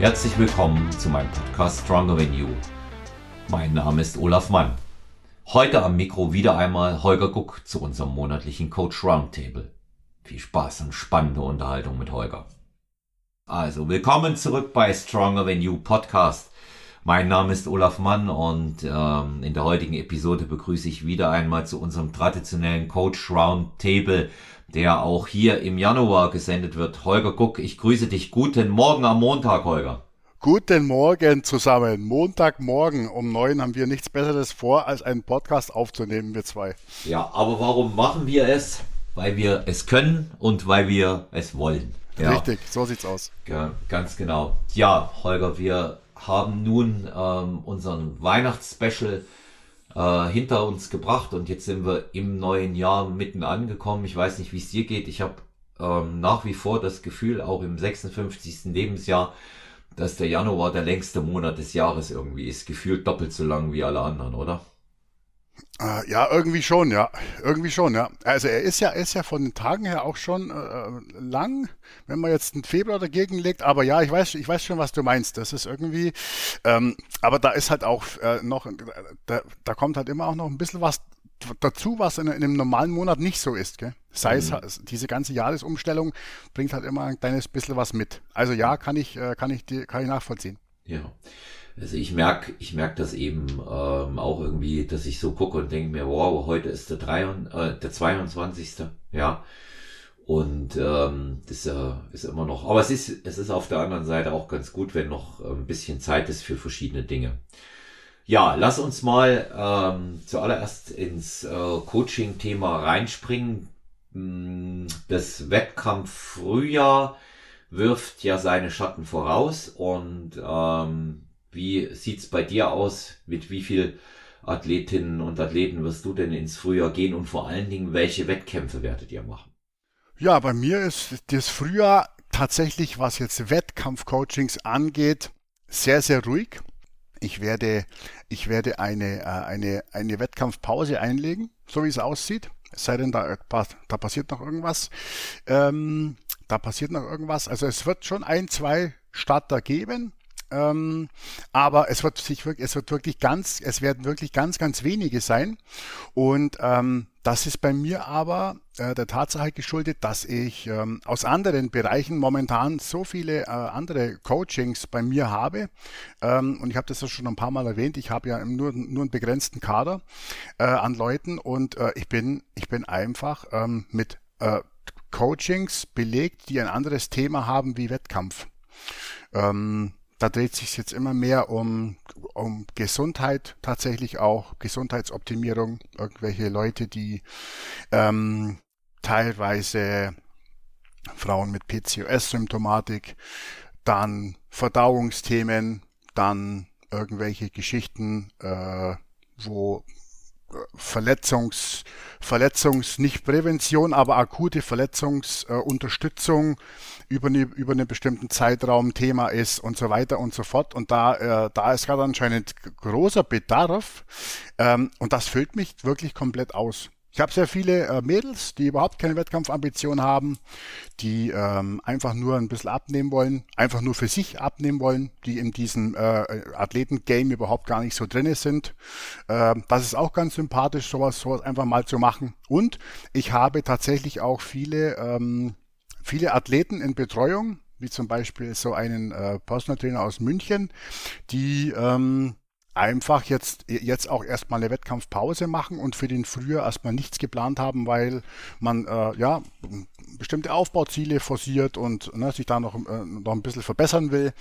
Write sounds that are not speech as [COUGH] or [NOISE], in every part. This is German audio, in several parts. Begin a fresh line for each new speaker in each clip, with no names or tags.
Herzlich willkommen zu meinem Podcast Stronger Than You. Mein Name ist Olaf Mann. Heute am Mikro wieder einmal Holger Guck zu unserem monatlichen Coach Roundtable. Viel Spaß und spannende Unterhaltung mit Holger. Also, willkommen zurück bei Stronger Than You Podcast. Mein Name ist Olaf Mann und ähm, in der heutigen Episode begrüße ich wieder einmal zu unserem traditionellen Coach Roundtable der auch hier im Januar gesendet wird. Holger Guck, ich grüße dich. Guten Morgen am Montag, Holger.
Guten Morgen zusammen. Montagmorgen um neun haben wir nichts Besseres vor, als einen Podcast aufzunehmen, wir zwei.
Ja, aber warum machen wir es? Weil wir es können und weil wir es wollen. Ja.
Richtig, so sieht's aus.
Ja, ganz genau. Ja, Holger, wir haben nun ähm, unseren Weihnachtsspecial äh, hinter uns gebracht und jetzt sind wir im neuen Jahr mitten angekommen. Ich weiß nicht, wie es dir geht. Ich habe ähm, nach wie vor das Gefühl, auch im 56. Lebensjahr, dass der Januar der längste Monat des Jahres irgendwie ist. Gefühlt doppelt so lang wie alle anderen, oder?
Äh, ja, irgendwie schon, ja. Irgendwie schon, ja. Also er ist ja, ist ja von den Tagen her auch schon äh, lang, wenn man jetzt einen Februar dagegen legt. Aber ja, ich weiß, ich weiß schon, was du meinst. Das ist irgendwie, ähm, aber da ist halt auch äh, noch, da, da kommt halt immer auch noch ein bisschen was dazu, was in, in einem normalen Monat nicht so ist. Gell? Sei mhm. es diese ganze Jahresumstellung bringt halt immer ein kleines bisschen was mit. Also ja, kann ich, äh, kann ich, kann ich nachvollziehen.
Ja. Also ich merke, ich merke das eben ähm, auch irgendwie, dass ich so gucke und denke mir, wow, heute ist der, 3, äh, der 22. Ja. Und ähm, das äh, ist immer noch, aber es ist, es ist auf der anderen Seite auch ganz gut, wenn noch ein bisschen Zeit ist für verschiedene Dinge. Ja, lass uns mal ähm, zuallererst ins äh, Coaching-Thema reinspringen. Hm, das Wettkampf Frühjahr wirft ja seine Schatten voraus und ähm, wie sieht's bei dir aus? Mit wie viel Athletinnen und Athleten wirst du denn ins Frühjahr gehen und vor allen Dingen, welche Wettkämpfe werdet ihr machen?
Ja, bei mir ist das Frühjahr tatsächlich, was jetzt Wettkampfcoachings angeht, sehr, sehr ruhig. Ich werde, ich werde eine, äh, eine, eine Wettkampfpause einlegen, so wie es aussieht. Es sei denn, da, da passiert noch irgendwas. Ähm, da passiert noch irgendwas. Also es wird schon ein, zwei Starter geben. Ähm, aber es wird sich wirklich, es wird wirklich ganz, es werden wirklich ganz, ganz wenige sein. Und ähm, das ist bei mir aber äh, der Tatsache geschuldet, dass ich ähm, aus anderen Bereichen momentan so viele äh, andere Coachings bei mir habe. Ähm, und ich habe das ja schon ein paar Mal erwähnt. Ich habe ja nur, nur einen begrenzten Kader äh, an Leuten und äh, ich bin, ich bin einfach ähm, mit äh, Coachings belegt, die ein anderes Thema haben wie Wettkampf. Ähm, da dreht sich jetzt immer mehr um, um Gesundheit, tatsächlich auch Gesundheitsoptimierung. Irgendwelche Leute, die ähm, teilweise Frauen mit PCOS-Symptomatik, dann Verdauungsthemen, dann irgendwelche Geschichten, äh, wo Verletzungs, Verletzungs, nicht Prävention, aber akute Verletzungsunterstützung äh, über, eine, über einen bestimmten Zeitraum Thema ist und so weiter und so fort. Und da, äh, da ist gerade anscheinend großer Bedarf ähm, und das füllt mich wirklich komplett aus. Ich habe sehr viele äh, Mädels, die überhaupt keine Wettkampfambition haben, die ähm, einfach nur ein bisschen abnehmen wollen, einfach nur für sich abnehmen wollen, die in diesem äh, Athleten-Game überhaupt gar nicht so drinne sind. Äh, das ist auch ganz sympathisch, sowas, sowas einfach mal zu machen. Und ich habe tatsächlich auch viele, ähm, viele Athleten in Betreuung, wie zum Beispiel so einen äh, Personal Trainer aus München, die ähm, einfach jetzt, jetzt auch erstmal eine Wettkampfpause machen und für den Frühjahr erstmal nichts geplant haben, weil man äh, ja bestimmte Aufbauziele forciert und ne, sich da noch, äh, noch ein bisschen verbessern will.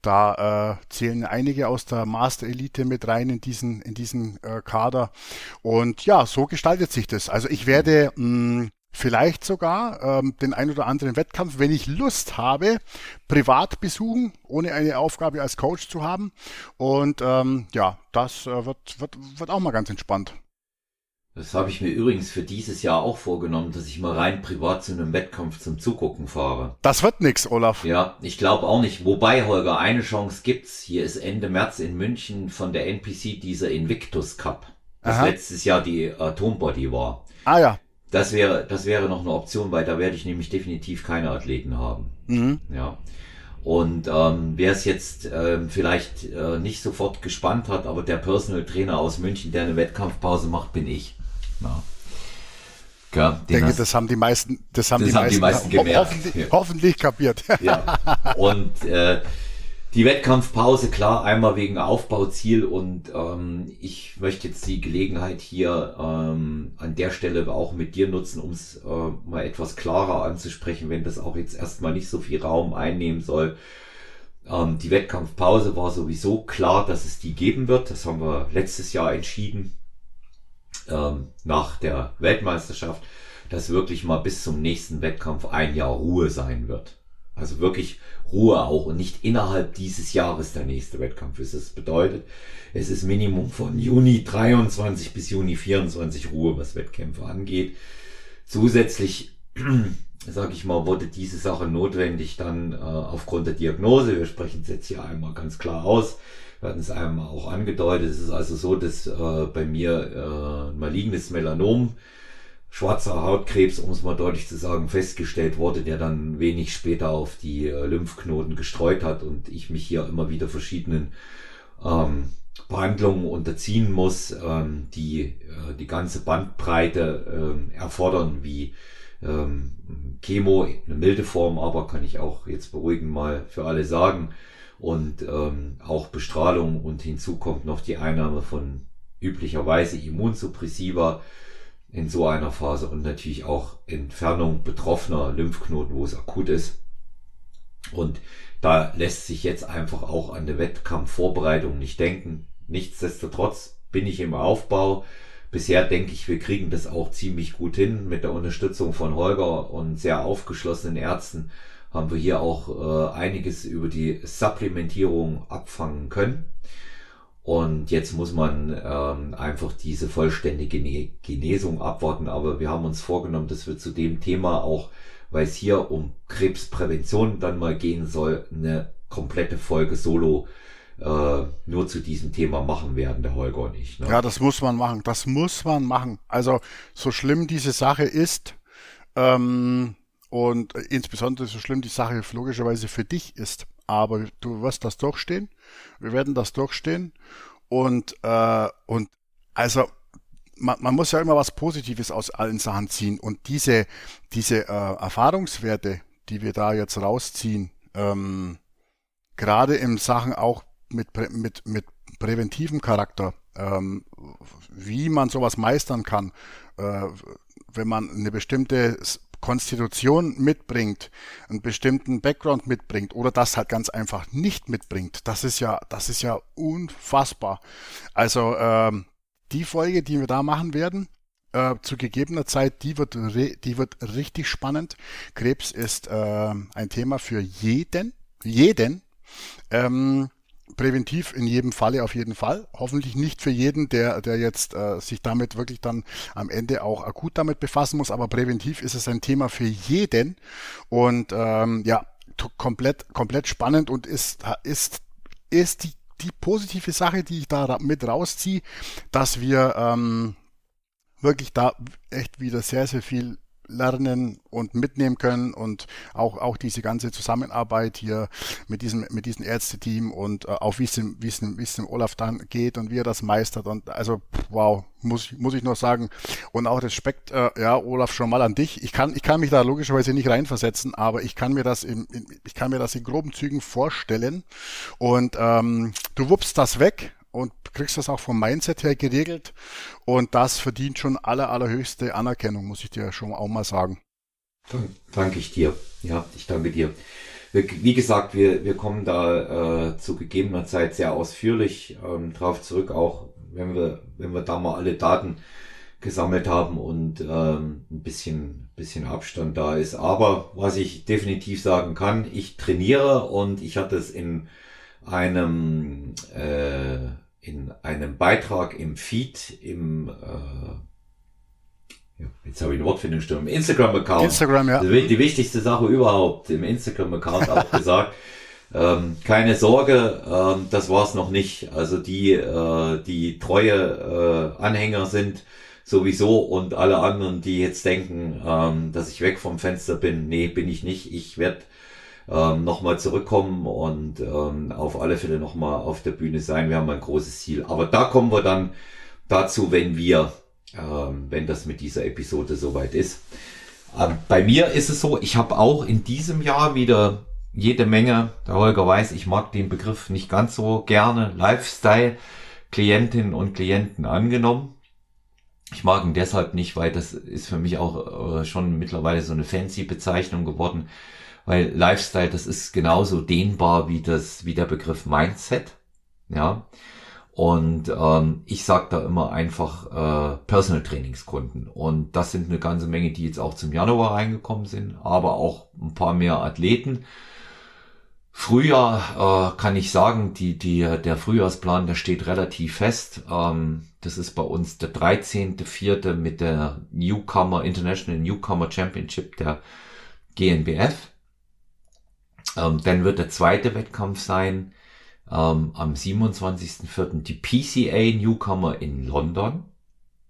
Da äh, zählen einige aus der Master Elite mit rein in diesen, in diesen äh, Kader. Und ja, so gestaltet sich das. Also ich werde mh, vielleicht sogar ähm, den ein oder anderen Wettkampf, wenn ich Lust habe, privat besuchen, ohne eine Aufgabe als Coach zu haben. Und ähm, ja, das äh, wird, wird, wird auch mal ganz entspannt.
Das habe ich mir übrigens für dieses Jahr auch vorgenommen, dass ich mal rein privat zu einem Wettkampf zum Zugucken fahre.
Das wird nix, Olaf.
Ja, ich glaube auch nicht. Wobei, Holger, eine Chance gibt's. Hier ist Ende März in München von der NPC dieser Invictus Cup, das Aha. letztes Jahr die Atombody war.
Ah ja.
Das wäre, das wäre noch eine Option, weil da werde ich nämlich definitiv keine Athleten haben. Mhm. Ja. Und ähm, wer es jetzt ähm, vielleicht äh, nicht sofort gespannt hat, aber der Personal Trainer aus München, der eine Wettkampfpause macht, bin ich. Ja.
Ja, ich denke, hast, das haben die meisten, das haben, das die, haben meisten, die meisten
gemerkt.
Hoffentlich, ja. hoffentlich kapiert.
Ja. [LAUGHS] Und äh, die Wettkampfpause, klar, einmal wegen Aufbauziel und ähm, ich möchte jetzt die Gelegenheit hier ähm, an der Stelle auch mit dir nutzen, um es äh, mal etwas klarer anzusprechen, wenn das auch jetzt erstmal nicht so viel Raum einnehmen soll. Ähm, die Wettkampfpause war sowieso klar, dass es die geben wird. Das haben wir letztes Jahr entschieden, ähm, nach der Weltmeisterschaft, dass wirklich mal bis zum nächsten Wettkampf ein Jahr Ruhe sein wird. Also wirklich Ruhe auch und nicht innerhalb dieses Jahres der nächste Wettkampf ist. Das bedeutet, es ist Minimum von Juni 23 bis Juni 24 Ruhe, was Wettkämpfe angeht. Zusätzlich, [CLEARS THROAT] sage ich mal, wurde diese Sache notwendig dann äh, aufgrund der Diagnose. Wir sprechen es jetzt hier einmal ganz klar aus. Wir hatten es einmal auch angedeutet. Es ist also so, dass äh, bei mir äh, malignes Melanom schwarzer Hautkrebs, um es mal deutlich zu sagen, festgestellt wurde, der dann wenig später auf die äh, Lymphknoten gestreut hat und ich mich hier immer wieder verschiedenen ähm, Behandlungen unterziehen muss, ähm, die äh, die ganze Bandbreite ähm, erfordern, wie ähm, Chemo, eine milde Form, aber kann ich auch jetzt beruhigend mal für alle sagen, und ähm, auch Bestrahlung und hinzu kommt noch die Einnahme von üblicherweise Immunsuppressiva, in so einer Phase und natürlich auch Entfernung betroffener Lymphknoten, wo es akut ist. Und da lässt sich jetzt einfach auch an der Wettkampfvorbereitung nicht denken. Nichtsdestotrotz bin ich im Aufbau. Bisher denke ich, wir kriegen das auch ziemlich gut hin. Mit der Unterstützung von Holger und sehr aufgeschlossenen Ärzten haben wir hier auch äh, einiges über die Supplementierung abfangen können. Und jetzt muss man ähm, einfach diese vollständige Genesung abwarten. Aber wir haben uns vorgenommen, dass wir zu dem Thema auch, weil es hier um Krebsprävention dann mal gehen soll, eine komplette Folge solo äh, nur zu diesem Thema machen werden, der Holger und ich.
Ne? Ja, das muss man machen. Das muss man machen. Also so schlimm diese Sache ist ähm, und insbesondere so schlimm die Sache logischerweise für dich ist, aber du wirst das durchstehen. Wir werden das durchstehen. Und, äh, und also man, man muss ja immer was Positives aus allen Sachen ziehen. Und diese, diese äh, Erfahrungswerte, die wir da jetzt rausziehen, ähm, gerade in Sachen auch mit, mit, mit präventivem Charakter, ähm, wie man sowas meistern kann, äh, wenn man eine bestimmte Konstitution mitbringt, einen bestimmten Background mitbringt oder das halt ganz einfach nicht mitbringt, das ist ja, das ist ja unfassbar. Also ähm, die Folge, die wir da machen werden, äh, zu gegebener Zeit, die wird, die wird richtig spannend. Krebs ist äh, ein Thema für jeden, jeden. Ähm, präventiv in jedem Falle auf jeden Fall. Hoffentlich nicht für jeden, der, der jetzt äh, sich damit wirklich dann am Ende auch akut damit befassen muss, aber präventiv ist es ein Thema für jeden und ähm, ja, komplett, komplett spannend und ist, ist, ist die, die positive Sache, die ich da mit rausziehe, dass wir ähm, wirklich da echt wieder sehr, sehr viel lernen und mitnehmen können und auch, auch diese ganze Zusammenarbeit hier mit diesem, mit diesem Ärzteteam und äh, auch wie es dem, wie es dem, wie es dem Olaf dann geht und wie er das meistert und also wow, muss, muss ich noch sagen und auch Respekt, äh, ja, Olaf, schon mal an dich. Ich kann, ich kann mich da logischerweise nicht reinversetzen, aber ich kann mir das in, in ich kann mir das in groben Zügen vorstellen und ähm, du wuppst das weg und kriegst das auch vom Mindset her geregelt. Und das verdient schon aller, allerhöchste Anerkennung, muss ich dir schon auch mal sagen.
Dank, danke ich dir. Ja, ich danke dir. Wie gesagt, wir, wir kommen da äh, zu gegebener Zeit sehr ausführlich ähm, drauf zurück, auch wenn wir, wenn wir da mal alle Daten gesammelt haben und ähm, ein bisschen, bisschen Abstand da ist. Aber was ich definitiv sagen kann, ich trainiere und ich hatte es in einem äh, in einem Beitrag im Feed, im äh, jetzt habe ich eine Wortfindungsstörung, im Instagram-Account.
Instagram, ja.
Die, die, wichtigste Sache überhaupt, im Instagram-Account auch [LAUGHS] gesagt. Ähm, keine Sorge, ähm, das war's noch nicht. Also die, äh, die treue äh, Anhänger sind sowieso und alle anderen, die jetzt denken, ähm, dass ich weg vom Fenster bin, nee, bin ich nicht. Ich werde ähm, nochmal zurückkommen und ähm, auf alle Fälle nochmal auf der Bühne sein. Wir haben ein großes Ziel. Aber da kommen wir dann dazu, wenn wir, ähm, wenn das mit dieser Episode soweit ist. Ähm, bei mir ist es so, ich habe auch in diesem Jahr wieder jede Menge, der Holger weiß, ich mag den Begriff nicht ganz so gerne, Lifestyle, Klientinnen und Klienten angenommen. Ich mag ihn deshalb nicht, weil das ist für mich auch äh, schon mittlerweile so eine fancy Bezeichnung geworden, weil Lifestyle, das ist genauso dehnbar wie das, wie der Begriff Mindset. Ja. Und ähm, ich sage da immer einfach äh, Personal Trainingskunden. Und das sind eine ganze Menge, die jetzt auch zum Januar reingekommen sind, aber auch ein paar mehr Athleten. Frühjahr äh, kann ich sagen, die, die, der Frühjahrsplan, der steht relativ fest. Ähm, das ist bei uns der 13.4. mit der Newcomer, International Newcomer Championship der GNBF. Ähm, dann wird der zweite Wettkampf sein ähm, am 27.4. die PCA Newcomer in London.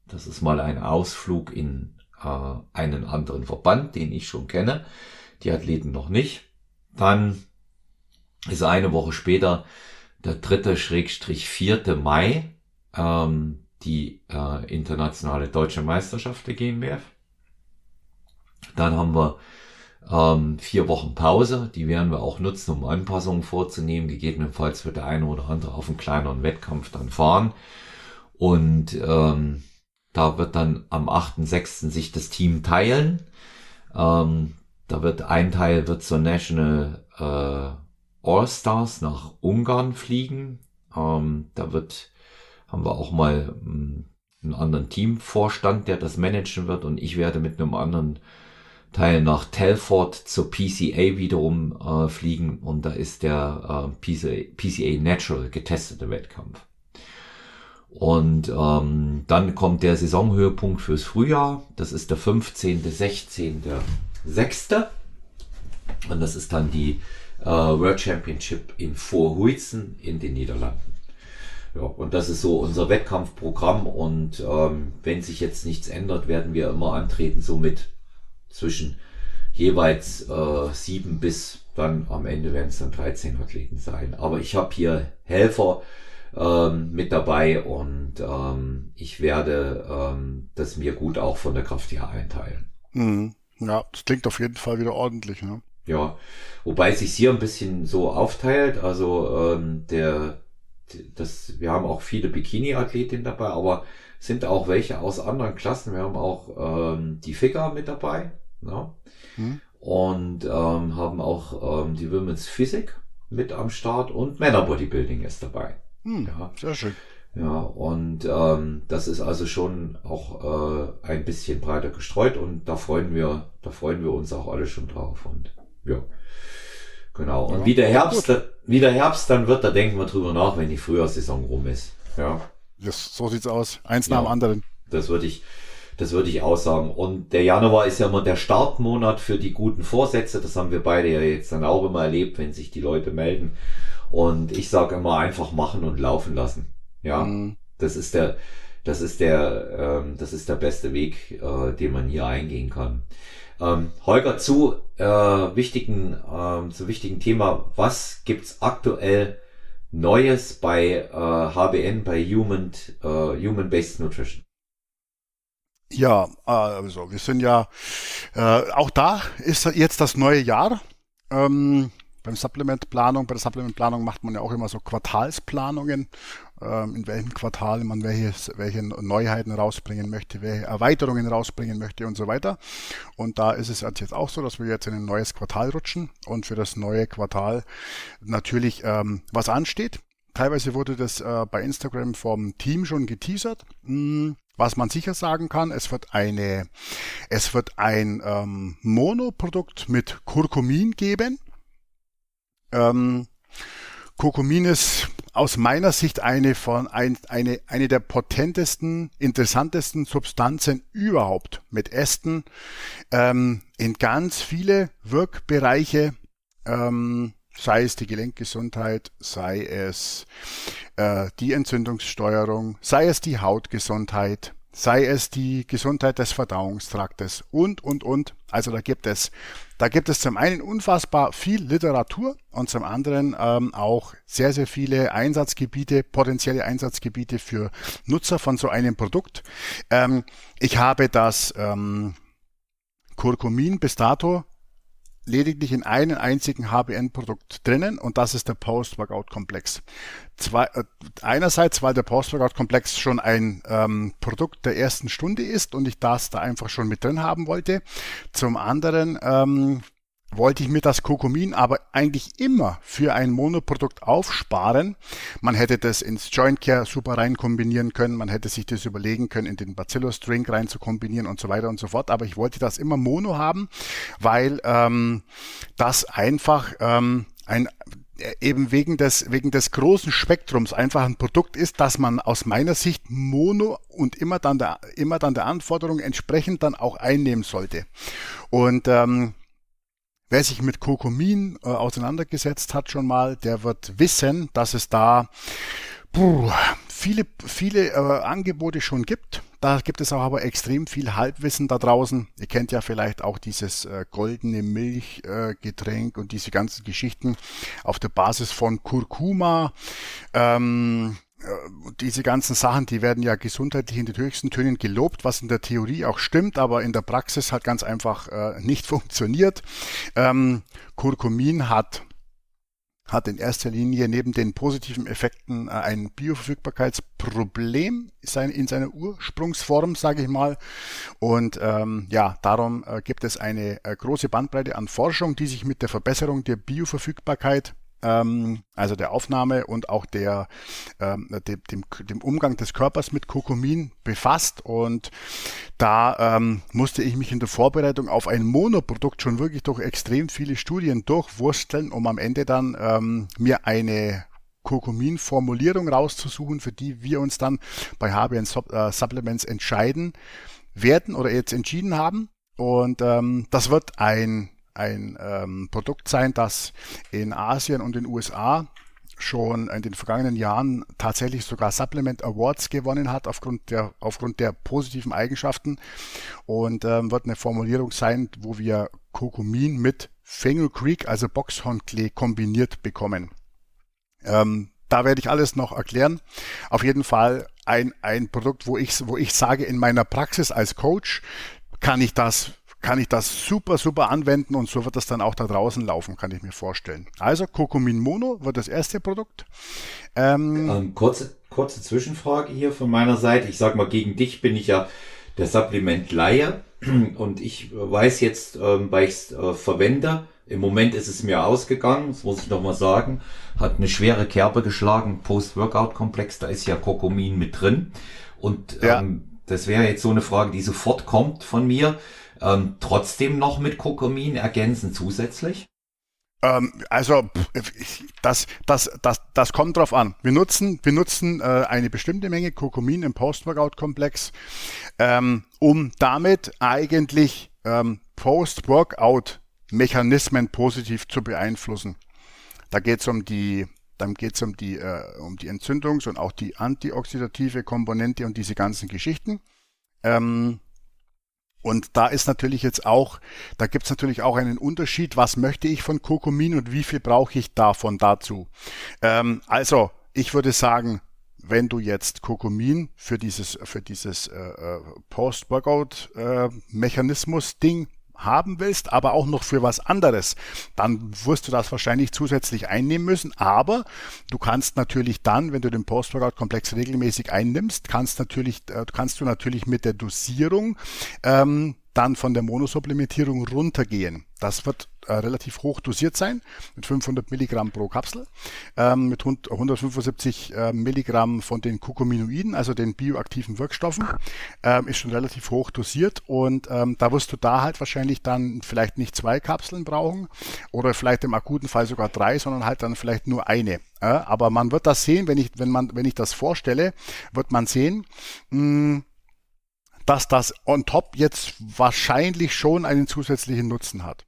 Das ist mal ein Ausflug in äh, einen anderen Verband, den ich schon kenne. Die Athleten noch nicht. Dann ist eine Woche später der dritte Schrägstrich vierte Mai ähm, die äh, internationale deutsche Meisterschaft der GmbF. Dann haben wir ähm, vier Wochen Pause, die werden wir auch nutzen, um Anpassungen vorzunehmen. Gegebenenfalls wird der eine oder andere auf einen kleineren Wettkampf dann fahren. Und ähm, da wird dann am 8.6. sich das Team teilen. Ähm, da wird ein Teil wird zur National äh, All-Stars nach Ungarn fliegen. Ähm, da wird, haben wir auch mal ähm, einen anderen Teamvorstand, der das managen wird und ich werde mit einem anderen Teil nach Telford zur PCA wiederum äh, fliegen und da ist der äh, PCA, PCA Natural getestete Wettkampf. Und ähm, dann kommt der Saisonhöhepunkt fürs Frühjahr. Das ist der 15., 16., 6. Und das ist dann die äh, World Championship in Vorhuizen in den Niederlanden. Ja, und das ist so unser Wettkampfprogramm und ähm, wenn sich jetzt nichts ändert, werden wir immer antreten, so mit zwischen jeweils äh, sieben bis dann am Ende werden es dann 13 Athleten sein. Aber ich habe hier Helfer ähm, mit dabei und ähm, ich werde ähm, das mir gut auch von der Kraft her einteilen.
Mhm. Ja, das klingt auf jeden Fall wieder ordentlich. Ne?
Ja, wobei sich hier ein bisschen so aufteilt. Also ähm, der, das, wir haben auch viele Bikini-Athletinnen dabei, aber sind auch welche aus anderen Klassen. Wir haben auch ähm, die Figure mit dabei. Ne? Hm. Und ähm, haben auch ähm, die Women's Physik mit am Start und Männer Bodybuilding ist dabei.
Hm, ja. Sehr schön.
Ja, und ähm, das ist also schon auch äh, ein bisschen breiter gestreut und da freuen wir, da freuen wir uns auch alle schon drauf. Und ja. Genau. Und ja, wie der Herbst, gut. wie der Herbst dann wird, da denken wir drüber nach, wenn die Frühjahrssaison rum ist. Ja.
Das, so sieht's aus. Eins ja, nach dem anderen.
Das würde ich, das würde ich auch sagen. Und der Januar ist ja immer der Startmonat für die guten Vorsätze. Das haben wir beide ja jetzt dann auch immer erlebt, wenn sich die Leute melden. Und ich sage immer einfach machen und laufen lassen. Ja. Mhm. Das ist der, das ist der, ähm, das ist der beste Weg, äh, den man hier eingehen kann. Ähm, Holger, zu äh, wichtigen, ähm, zu wichtigen Thema. Was gibt's aktuell Neues bei äh, HBN, bei Human, äh, Human Based Nutrition?
Ja, also wir sind ja, äh, auch da ist jetzt das neue Jahr. Ähm, beim Supplementplanung, bei der Supplementplanung macht man ja auch immer so Quartalsplanungen ähm, in welchem Quartal man welche, welche Neuheiten rausbringen möchte, welche Erweiterungen rausbringen möchte und so weiter. Und da ist es jetzt auch so, dass wir jetzt in ein neues Quartal rutschen und für das neue Quartal natürlich ähm, was ansteht. Teilweise wurde das äh, bei Instagram vom Team schon geteasert. Hm, was man sicher sagen kann, es wird eine, es wird ein ähm, Monoprodukt mit Kurkumin geben. Ähm, Kurkumin ist aus meiner Sicht eine von ein, eine, eine der potentesten, interessantesten Substanzen überhaupt mit Ästen ähm, in ganz viele Wirkbereiche, ähm, sei es die Gelenkgesundheit, sei es äh, die Entzündungssteuerung, sei es die Hautgesundheit, sei es die Gesundheit des Verdauungstraktes und, und, und. Also da gibt es, da gibt es zum einen unfassbar viel Literatur und zum anderen ähm, auch sehr, sehr viele Einsatzgebiete, potenzielle Einsatzgebiete für Nutzer von so einem Produkt. Ähm, ich habe das ähm, Curcumin bis dato lediglich in einem einzigen HBN-Produkt drinnen und das ist der Post-Workout-Komplex. Äh, einerseits, weil der Post-Workout-Komplex schon ein ähm, Produkt der ersten Stunde ist und ich das da einfach schon mit drin haben wollte. Zum anderen, ähm, wollte ich mir das Kokomin aber eigentlich immer für ein Monoprodukt aufsparen. Man hätte das ins Joint Care super rein kombinieren können, man hätte sich das überlegen können, in den Bacillus Drink rein zu kombinieren und so weiter und so fort. Aber ich wollte das immer Mono haben, weil ähm, das einfach ähm, ein eben wegen des, wegen des großen Spektrums einfach ein Produkt ist, das man aus meiner Sicht mono und immer dann der, immer dann der Anforderung entsprechend dann auch einnehmen sollte. Und ähm, Wer sich mit Kokomin äh, auseinandergesetzt hat schon mal, der wird wissen, dass es da puh, viele, viele äh, Angebote schon gibt. Da gibt es auch aber extrem viel Halbwissen da draußen. Ihr kennt ja vielleicht auch dieses äh, goldene Milchgetränk äh, und diese ganzen Geschichten auf der Basis von Kurkuma. Ähm, äh, diese ganzen Sachen, die werden ja gesundheitlich in den höchsten Tönen gelobt, was in der Theorie auch stimmt, aber in der Praxis halt ganz einfach äh, nicht [LAUGHS] funktioniert. Ähm, Curcumin hat hat in erster Linie neben den positiven Effekten äh, ein Bioverfügbarkeitsproblem in seiner Ursprungsform, sage ich mal. Und ähm, ja, darum äh, gibt es eine äh, große Bandbreite an Forschung, die sich mit der Verbesserung der Bioverfügbarkeit ähm, also der Aufnahme und auch der, ähm, dem, dem, dem Umgang des Körpers mit Kokumin befasst. Und da ähm, musste ich mich in der Vorbereitung auf ein Monoprodukt schon wirklich durch extrem viele Studien durchwursteln, um am Ende dann ähm, mir eine Kurkumin-Formulierung rauszusuchen, für die wir uns dann bei HBN äh, Supplements entscheiden werden oder jetzt entschieden haben. Und ähm, das wird ein ein ähm, Produkt sein, das in Asien und den USA schon in den vergangenen Jahren tatsächlich sogar Supplement Awards gewonnen hat aufgrund der, aufgrund der positiven Eigenschaften und ähm, wird eine Formulierung sein, wo wir Kokumin mit Fenugreek, also Boxhornklee, kombiniert bekommen. Ähm, da werde ich alles noch erklären. Auf jeden Fall ein, ein Produkt, wo ich, wo ich sage, in meiner Praxis als Coach kann ich das kann ich das super, super anwenden und so wird das dann auch da draußen laufen, kann ich mir vorstellen. Also Kokumin Mono wird das erste Produkt.
Ähm, ähm, kurze, kurze Zwischenfrage hier von meiner Seite. Ich sag mal, gegen dich bin ich ja der Supplement-Laie [CLEARS THROAT] und ich weiß jetzt, ähm, weil ich es äh, verwende, im Moment ist es mir ausgegangen, das muss ich nochmal sagen, hat eine schwere Kerbe geschlagen, Post-Workout-Komplex, da ist ja Kokumin mit drin und ja. ähm, das wäre jetzt so eine Frage, die sofort kommt von mir ähm, trotzdem noch mit Kokomin ergänzen zusätzlich?
Ähm, also das, das, das, das kommt drauf an. Wir nutzen, wir nutzen äh, eine bestimmte Menge Kokomin im Post-Workout-Komplex, ähm, um damit eigentlich ähm, Post-Workout-Mechanismen positiv zu beeinflussen. Da geht es um die dann geht es um äh, um die Entzündungs- und auch die antioxidative Komponente und diese ganzen Geschichten. Ähm, und da ist natürlich jetzt auch, da gibt's natürlich auch einen Unterschied, was möchte ich von Kokomin und wie viel brauche ich davon dazu. Ähm, also, ich würde sagen, wenn du jetzt Kokomin für dieses, für dieses äh, äh Post-Workout-Mechanismus-Ding haben willst, aber auch noch für was anderes, dann wirst du das wahrscheinlich zusätzlich einnehmen müssen. Aber du kannst natürlich dann, wenn du den Post-Workout-Komplex regelmäßig einnimmst, kannst natürlich, äh, kannst du natürlich mit der Dosierung ähm, dann von der Monosupplementierung runtergehen. Das wird äh, relativ hoch dosiert sein, mit 500 Milligramm pro Kapsel, ähm, mit 175 äh, Milligramm von den Kukuminoiden, also den bioaktiven Wirkstoffen, ähm, ist schon relativ hoch dosiert und ähm, da wirst du da halt wahrscheinlich dann vielleicht nicht zwei Kapseln brauchen oder vielleicht im akuten Fall sogar drei, sondern halt dann vielleicht nur eine. Äh, aber man wird das sehen, wenn ich, wenn man, wenn ich das vorstelle, wird man sehen, mh, hm, dass das on top jetzt wahrscheinlich schon einen zusätzlichen Nutzen hat.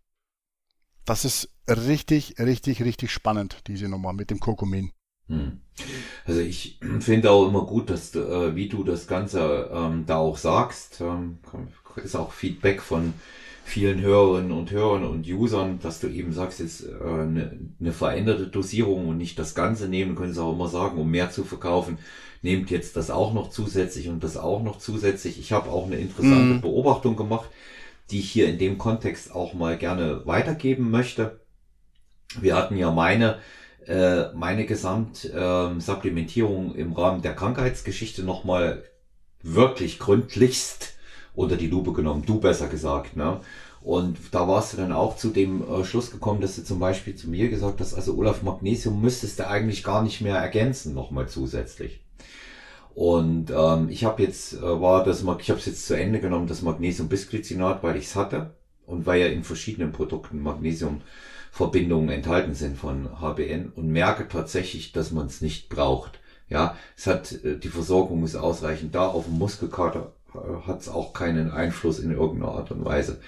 Das ist richtig, richtig, richtig spannend, diese Nummer mit dem Kokumin.
Hm. Also ich [CLEARS THROAT] finde auch immer gut, dass äh, wie du das Ganze ähm, da auch sagst, ähm, ist auch Feedback von vielen Hörerinnen und Hörern und Usern, dass du eben sagst, jetzt äh, eine, eine veränderte Dosierung und nicht das Ganze nehmen, können sie auch immer sagen, um mehr zu verkaufen, nehmt jetzt das auch noch zusätzlich und das auch noch zusätzlich. Ich habe auch eine interessante mhm. Beobachtung gemacht, die ich hier in dem Kontext auch mal gerne weitergeben möchte. Wir hatten ja meine äh, meine Gesamtsupplementierung ähm, im Rahmen der Krankheitsgeschichte nochmal wirklich gründlichst unter die Lupe genommen. Du besser gesagt, ne? Und da warst du dann auch zu dem äh, Schluss gekommen, dass du zum Beispiel zu mir gesagt hast, also Olaf Magnesium müsstest du eigentlich gar nicht mehr ergänzen, nochmal zusätzlich. Und ähm, ich habe jetzt, äh, war das, ich habe es jetzt zu Ende genommen, das Magnesium Bisglycinat, weil ich es hatte und weil ja in verschiedenen Produkten Magnesium Verbindungen enthalten sind von HBN und merke tatsächlich, dass man es nicht braucht. Ja, es hat, äh, die Versorgung ist ausreichend da. Auf dem Muskelkater äh, hat es auch keinen Einfluss in irgendeiner Art und Weise.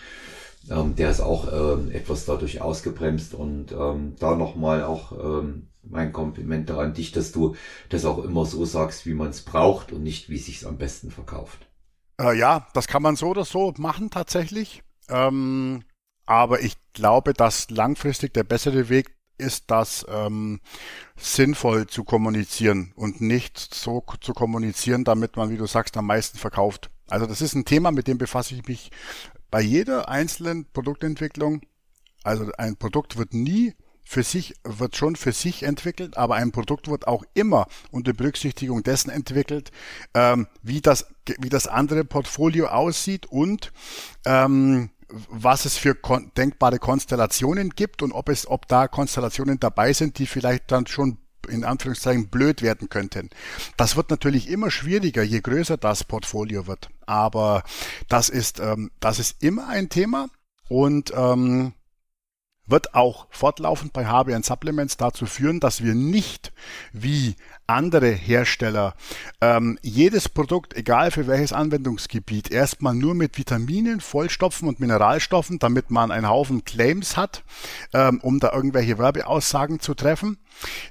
Ähm, der ist auch ähm, etwas dadurch ausgebremst und ähm, da nochmal auch ähm, mein Kompliment an dich, dass du das auch immer so sagst, wie man es braucht und nicht, wie sich's am besten verkauft.
Äh, ja, das kann man so oder so machen tatsächlich. Ähm, aber ich glaube, dass langfristig der bessere Weg ist, das ähm, sinnvoll zu kommunizieren und nicht so zu kommunizieren, damit man, wie du sagst, am meisten verkauft. Also das ist ein Thema, mit dem befasse ich mich bei jeder einzelnen Produktentwicklung. Also ein Produkt wird nie für sich, wird schon für sich entwickelt, aber ein Produkt wird auch immer unter Berücksichtigung dessen entwickelt, ähm, wie das, wie das andere Portfolio aussieht und ähm, was es für kon denkbare Konstellationen gibt und ob es, ob da Konstellationen dabei sind, die vielleicht dann schon in Anführungszeichen blöd werden könnten. Das wird natürlich immer schwieriger, je größer das Portfolio wird. Aber das ist, ähm, das ist immer ein Thema und ähm, wird auch fortlaufend bei HBN Supplements dazu führen, dass wir nicht wie andere Hersteller ähm, jedes Produkt, egal für welches Anwendungsgebiet, erstmal nur mit Vitaminen, Vollstopfen und Mineralstoffen, damit man einen Haufen Claims hat, ähm, um da irgendwelche Werbeaussagen zu treffen,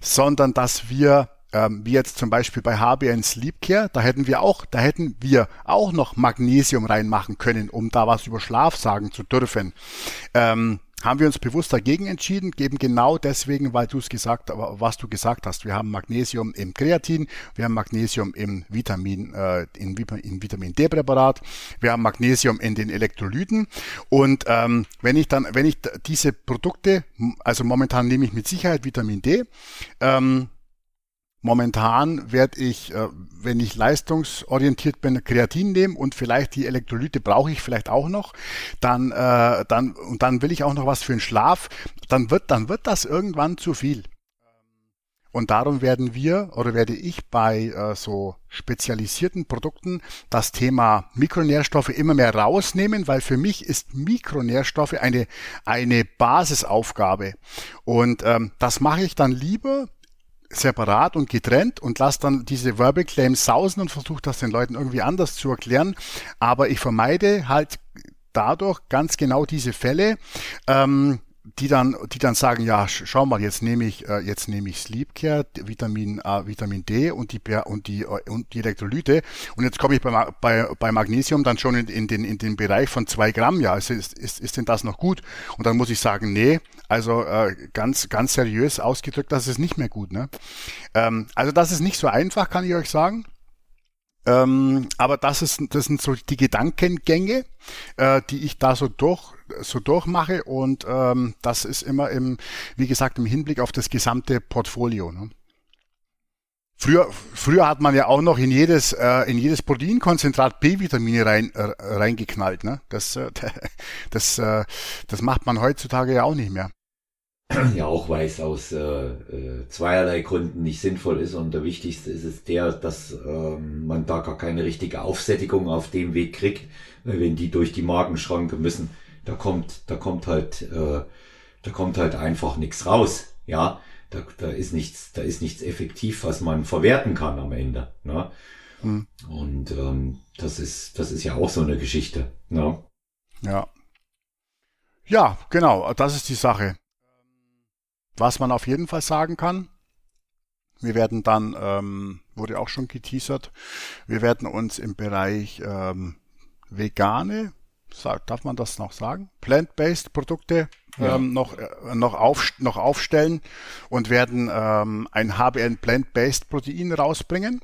sondern dass wir ähm, wie jetzt zum Beispiel bei HBN Sleep Care, da hätten wir auch, da hätten wir auch noch Magnesium reinmachen können, um da was über Schlaf sagen zu dürfen. Ähm, haben wir uns bewusst dagegen entschieden, geben genau deswegen, weil du es gesagt, was du gesagt hast. Wir haben Magnesium im Kreatin, wir haben Magnesium im Vitamin, äh, in, in Vitamin D-Präparat, wir haben Magnesium in den Elektrolyten. Und ähm, wenn ich dann, wenn ich diese Produkte, also momentan nehme ich mit Sicherheit Vitamin D, ähm, Momentan werde ich, äh, wenn ich leistungsorientiert bin, Kreatin nehmen und vielleicht die Elektrolyte brauche ich vielleicht auch noch. Dann, äh, dann und dann will ich auch noch was für den Schlaf. Dann wird, dann wird das irgendwann zu viel. Und darum werden wir oder werde ich bei äh, so spezialisierten Produkten das Thema Mikronährstoffe immer mehr rausnehmen, weil für mich ist Mikronährstoffe eine, eine Basisaufgabe. Und ähm, das mache ich dann lieber separat und getrennt und lasse dann diese Verbal Claims sausen und versuche das den Leuten irgendwie anders zu erklären. Aber ich vermeide halt dadurch ganz genau diese Fälle, ähm, die dann, die dann sagen, ja, schau mal, jetzt nehme ich, äh, jetzt nehme ich Sleepcare, Vitamin A, Vitamin D und die und die äh, und die Elektrolyte und jetzt komme ich bei, bei, bei Magnesium dann schon in, in den in den Bereich von zwei Gramm. Ja, ist, ist, ist denn das noch gut? Und dann muss ich sagen, nee, also äh, ganz ganz seriös ausgedrückt, das ist nicht mehr gut. Ne? Ähm, also das ist nicht so einfach, kann ich euch sagen. Ähm, aber das ist, das sind so die Gedankengänge, äh, die ich da so durch, so durchmache und ähm, das ist immer im, wie gesagt, im Hinblick auf das gesamte Portfolio. Ne? Früher, früher hat man ja auch noch in jedes, äh, in jedes Proteinkonzentrat B-Vitamine rein, äh, reingeknallt. Ne? Das, äh, [LAUGHS] das, äh, das macht man heutzutage ja auch nicht mehr
ja auch weiß aus äh, äh, zweierlei Gründen nicht sinnvoll ist und der wichtigste ist es der, dass äh, man da gar keine richtige Aufsättigung auf dem Weg kriegt, wenn die durch die Magenschranke müssen, da kommt, da kommt halt, äh, da kommt halt einfach nichts raus, ja, da, da ist nichts, da ist nichts effektiv, was man verwerten kann am Ende, ne? Hm. Und ähm, das ist, das ist ja auch so eine Geschichte, ne?
Ja. Ja, genau, das ist die Sache. Was man auf jeden Fall sagen kann, Wir werden dann, ähm, wurde auch schon geteasert, wir werden uns im Bereich ähm, vegane, darf man das noch sagen, plant-based Produkte ja. ähm, noch, äh, noch, auf, noch aufstellen und werden ähm, ein HBN Plant-based Protein rausbringen.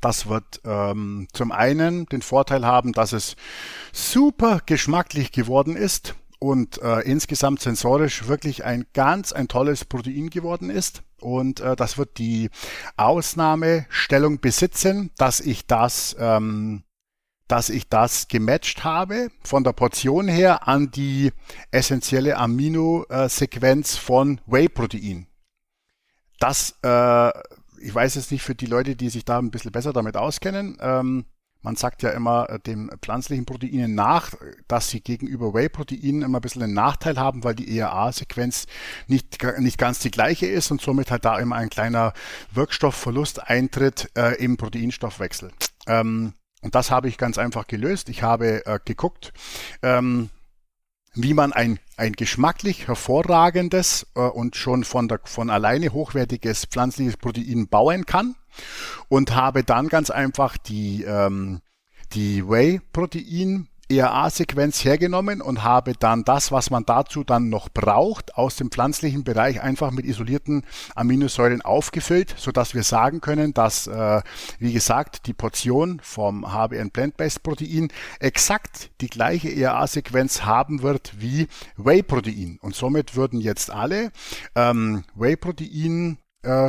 Das wird ähm, zum einen den Vorteil haben, dass es super geschmacklich geworden ist und äh, insgesamt sensorisch wirklich ein ganz ein tolles Protein geworden ist. Und äh, das wird die Ausnahmestellung besitzen, dass ich das ähm, dass ich das gematcht habe von der Portion her an die essentielle Aminosequenz von Whey-Protein. Das, äh, ich weiß jetzt nicht für die Leute, die sich da ein bisschen besser damit auskennen, ähm, man sagt ja immer äh, dem pflanzlichen Proteinen nach, dass sie gegenüber Whey-Proteinen immer ein bisschen einen Nachteil haben, weil die ERA-Sequenz nicht, nicht ganz die gleiche ist und somit halt da immer ein kleiner Wirkstoffverlust eintritt äh, im Proteinstoffwechsel. Ähm, und das habe ich ganz einfach gelöst. Ich habe äh, geguckt, ähm, wie man ein, ein geschmacklich hervorragendes äh, und schon von, der, von alleine hochwertiges pflanzliches Protein bauen kann und habe dann ganz einfach die, ähm, die Whey-Protein ERA-Sequenz hergenommen und habe dann das, was man dazu dann noch braucht, aus dem pflanzlichen Bereich einfach mit isolierten Aminosäuren aufgefüllt, so dass wir sagen können, dass, äh, wie gesagt, die Portion vom HBN Plant-Based Protein exakt die gleiche ERA-Sequenz haben wird wie Whey-Protein. Und somit würden jetzt alle ähm, Whey-Protein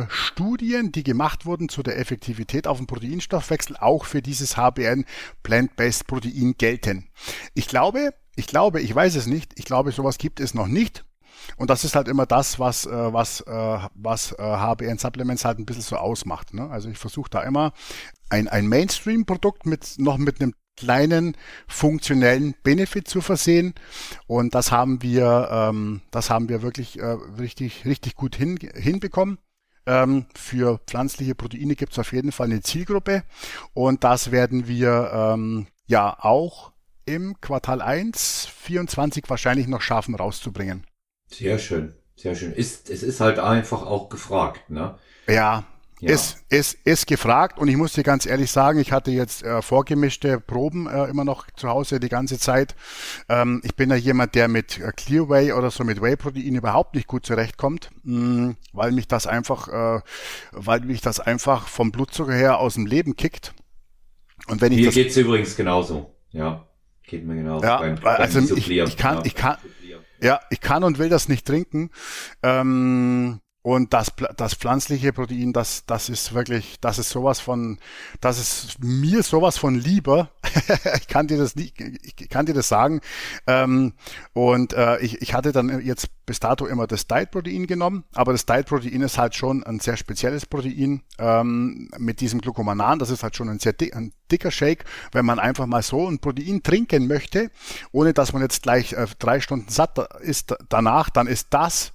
Studien, die gemacht wurden zu der Effektivität auf den Proteinstoffwechsel, auch für dieses HBN Plant-Based Protein gelten. Ich glaube, ich glaube, ich weiß es nicht, ich glaube, sowas gibt es noch nicht. Und das ist halt immer das, was, äh, was, äh, was äh, HBN Supplements halt ein bisschen so ausmacht. Ne? Also ich versuche da immer ein, ein Mainstream-Produkt mit noch mit einem kleinen funktionellen Benefit zu versehen. Und das haben wir, ähm, das haben wir wirklich äh, richtig, richtig gut hin, hinbekommen. Ähm, für pflanzliche Proteine gibt es auf jeden Fall eine Zielgruppe und das werden wir ähm, ja auch im Quartal 1 24 wahrscheinlich noch schaffen rauszubringen.
Sehr schön, sehr schön. Ist, es ist halt einfach auch gefragt, ne?
Ja, ja. Ist, ist, ist gefragt und ich muss dir ganz ehrlich sagen, ich hatte jetzt äh, vorgemischte Proben äh, immer noch zu Hause die ganze Zeit. Ähm, ich bin ja jemand, der mit äh, Clearway oder so mit Whey-Protein überhaupt nicht gut zurechtkommt, mh, mm, weil mich das einfach, äh, weil mich das einfach vom Blutzucker her aus dem Leben kickt.
Und wenn ich Mir das, geht's übrigens genauso, ja. Geht mir genauso.
Ja, beim, beim also ich, ich, kann, ich kann, ja, ich kann und will das nicht trinken. Ähm, und das, das pflanzliche Protein, das, das ist wirklich, das ist sowas von, das ist mir sowas von lieber. [LAUGHS] ich kann dir das nicht, ich kann dir das sagen. Ähm, und äh, ich, ich hatte dann jetzt bis dato immer das Diet-Protein genommen, aber das Diet-Protein ist halt schon ein sehr spezielles Protein ähm, mit diesem Glucomanan. Das ist halt schon ein sehr dick, ein dicker Shake. Wenn man einfach mal so ein Protein trinken möchte, ohne dass man jetzt gleich äh, drei Stunden satt ist danach, dann ist das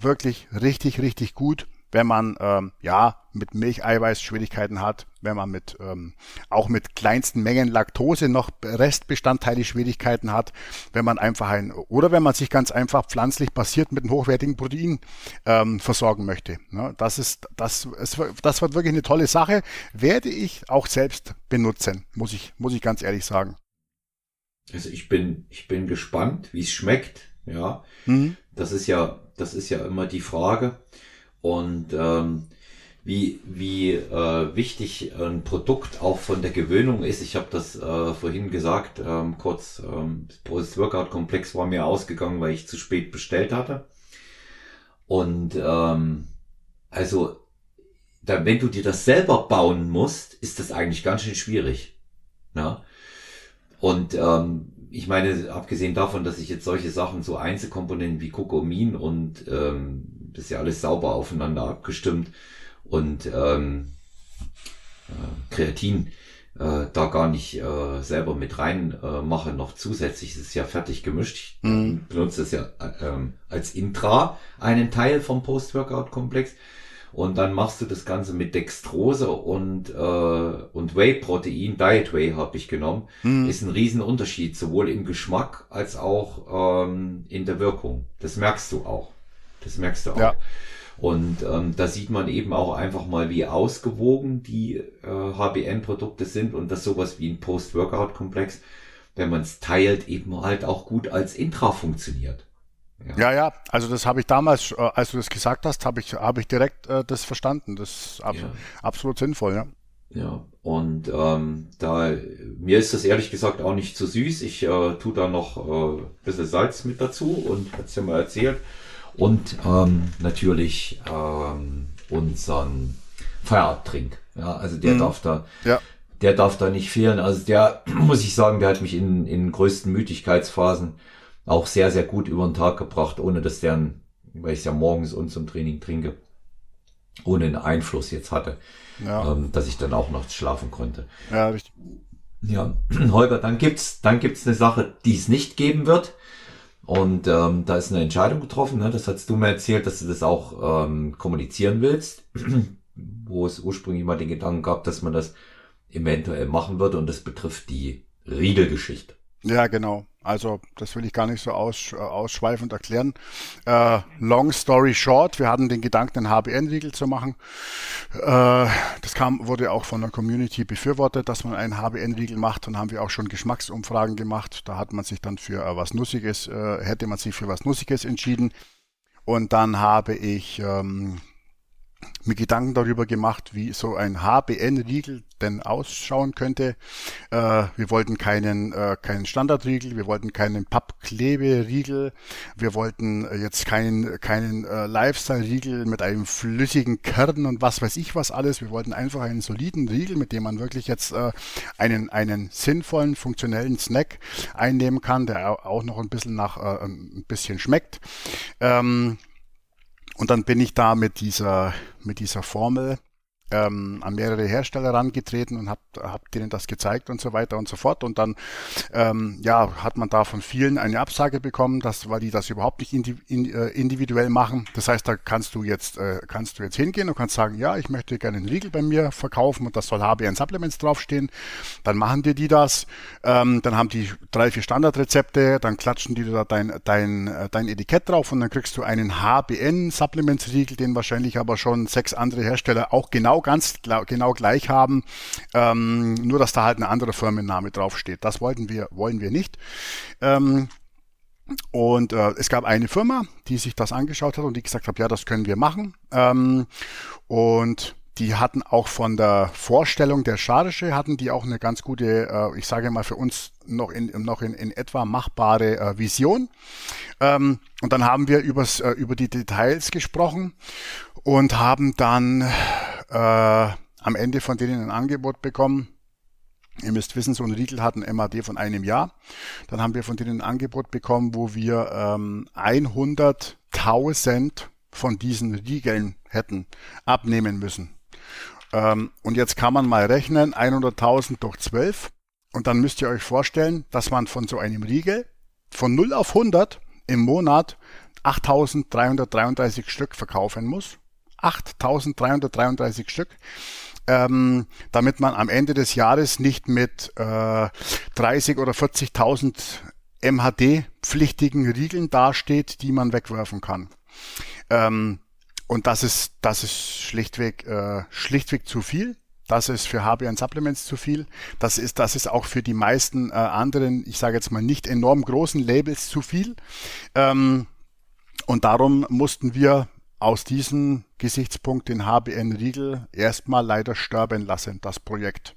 wirklich richtig, richtig gut, wenn man ähm, ja mit Milcheiweiß Schwierigkeiten hat, wenn man mit ähm, auch mit kleinsten Mengen Laktose noch Restbestandteile Schwierigkeiten hat, wenn man einfach ein oder wenn man sich ganz einfach pflanzlich basiert mit einem hochwertigen Protein ähm, versorgen möchte. Ne? Das ist das es, das wird wirklich eine tolle Sache, werde ich auch selbst benutzen, muss ich muss ich ganz ehrlich sagen.
Also ich bin ich bin gespannt, wie es schmeckt. Ja, mhm. Das ist ja das ist ja immer die Frage. Und ähm, wie, wie äh, wichtig ein Produkt auch von der Gewöhnung ist. Ich habe das äh, vorhin gesagt, ähm, kurz, ähm, das Post-Workout-Komplex war mir ausgegangen, weil ich zu spät bestellt hatte. Und ähm, also, da, wenn du dir das selber bauen musst, ist das eigentlich ganz schön schwierig. Ja? Und ähm, ich meine, abgesehen davon, dass ich jetzt solche Sachen, so Einzelkomponenten wie Kokomin und ähm, das ist ja alles sauber aufeinander abgestimmt und ähm, äh, Kreatin äh, da gar nicht äh, selber mit rein äh, mache, noch zusätzlich, es ist ja fertig gemischt. Ich mhm. benutze es ja äh, als Intra, einen Teil vom Post-Workout-Komplex. Und dann machst du das Ganze mit Dextrose und, äh, und Whey-Protein, Diet Whey habe ich genommen. Mhm. Ist ein Riesenunterschied, sowohl im Geschmack als auch ähm, in der Wirkung. Das merkst du auch. Das merkst du auch. Ja. Und ähm, da sieht man eben auch einfach mal, wie ausgewogen die äh, HBN-Produkte sind und dass sowas wie ein Post-Workout-Komplex, wenn man es teilt, eben halt auch gut als Intra funktioniert.
Ja. ja, ja, also das habe ich damals, äh, als du das gesagt hast, habe ich, habe ich direkt äh, das verstanden. Das ist abs ja. absolut sinnvoll, ja.
Ja, und ähm, da mir ist das ehrlich gesagt auch nicht zu so süß. Ich äh, tue da noch äh, ein bisschen Salz mit dazu und hat's ja mal erzählt. Und ähm, natürlich ähm, unseren Feierabendtrink. Ja, also der mhm. darf da, ja. der darf da nicht fehlen. Also der, [CLEARS THROAT] muss ich sagen, der hat mich in, in größten Müdigkeitsphasen auch sehr, sehr gut über den Tag gebracht, ohne dass der, weil ich es ja morgens und zum Training trinke, ohne einen Einfluss jetzt hatte ja. ähm, dass ich dann auch nachts schlafen konnte. Ja, richtig. Ja, [CLEARS THROAT] Holger, dann gibt's, dann gibt's eine Sache, die es nicht geben wird. Und ähm, da ist eine Entscheidung getroffen. Ne? Das hast du mir erzählt, dass du das auch ähm, kommunizieren willst, [CLEARS THROAT] wo es ursprünglich mal den Gedanken gab, dass man das eventuell machen würde. Und das betrifft die Riegelgeschichte.
Ja, genau. Also das will ich gar nicht so aus, äh, ausschweifend erklären. Äh, long story short, wir hatten den Gedanken, einen HBN-Riegel zu machen. Äh, das kam, wurde auch von der Community befürwortet, dass man einen HBN-Riegel macht. Dann haben wir auch schon Geschmacksumfragen gemacht. Da hat man sich dann für äh, was Nussiges, äh, hätte man sich für was Nussiges entschieden. Und dann habe ich ähm, mir Gedanken darüber gemacht, wie so ein HBN-Riegel denn ausschauen könnte. Äh, wir wollten keinen, äh, keinen Standardriegel, wir wollten keinen Pappkleberiegel, wir wollten äh, jetzt keinen, keinen äh, Lifestyle-Riegel mit einem flüssigen Kern und was weiß ich was alles. Wir wollten einfach einen soliden Riegel, mit dem man wirklich jetzt äh, einen, einen sinnvollen, funktionellen Snack einnehmen kann, der auch noch ein bisschen nach äh, ein bisschen schmeckt. Ähm, und dann bin ich da mit dieser, mit dieser Formel ähm, an mehrere Hersteller herangetreten und hab, hab denen das gezeigt und so weiter und so fort. Und dann ähm, ja, hat man da von vielen eine Absage bekommen, dass, weil die das überhaupt nicht äh, individuell machen. Das heißt, da kannst du jetzt äh, kannst du jetzt hingehen und kannst sagen, ja, ich möchte gerne einen Riegel bei mir verkaufen und das soll HBN Supplements draufstehen. Dann machen dir die das. Ähm, dann haben die drei, vier Standardrezepte, dann klatschen die da dein, dein, äh, dein Etikett drauf und dann kriegst du einen HBN Supplements Riegel, den wahrscheinlich aber schon sechs andere Hersteller auch genau genau ganz genau gleich haben, ähm, nur dass da halt ein anderer Firmenname draufsteht. Das wollten wir, wollen wir nicht. Ähm, und äh, es gab eine Firma, die sich das angeschaut hat und die gesagt hat, ja, das können wir machen. Ähm, und die hatten auch von der Vorstellung der Charge hatten die auch eine ganz gute, äh, ich sage mal für uns noch in, noch in, in etwa machbare äh, Vision. Ähm, und dann haben wir übers, äh, über die Details gesprochen und haben dann äh, am Ende von denen ein Angebot bekommen. Ihr müsst wissen, so ein Riegel hat ein MAD von einem Jahr. Dann haben wir von denen ein Angebot bekommen, wo wir ähm, 100.000 von diesen Riegeln hätten abnehmen müssen. Ähm, und jetzt kann man mal rechnen, 100.000 durch 12. Und dann müsst ihr euch vorstellen, dass man von so einem Riegel von 0 auf 100 im Monat 8.333 Stück verkaufen muss. 8.333 Stück. Ähm, damit man am Ende des Jahres nicht mit äh, 30 oder 40.000 MHD-pflichtigen Riegeln dasteht, die man wegwerfen kann. Ähm, und das ist, das ist schlichtweg, äh, schlichtweg zu viel. Das ist für HBN Supplements zu viel. Das ist, das ist auch für die meisten äh, anderen, ich sage jetzt mal nicht enorm großen Labels zu viel. Ähm, und darum mussten wir aus diesem Gesichtspunkt den HBN Riegel erstmal leider sterben lassen, das Projekt.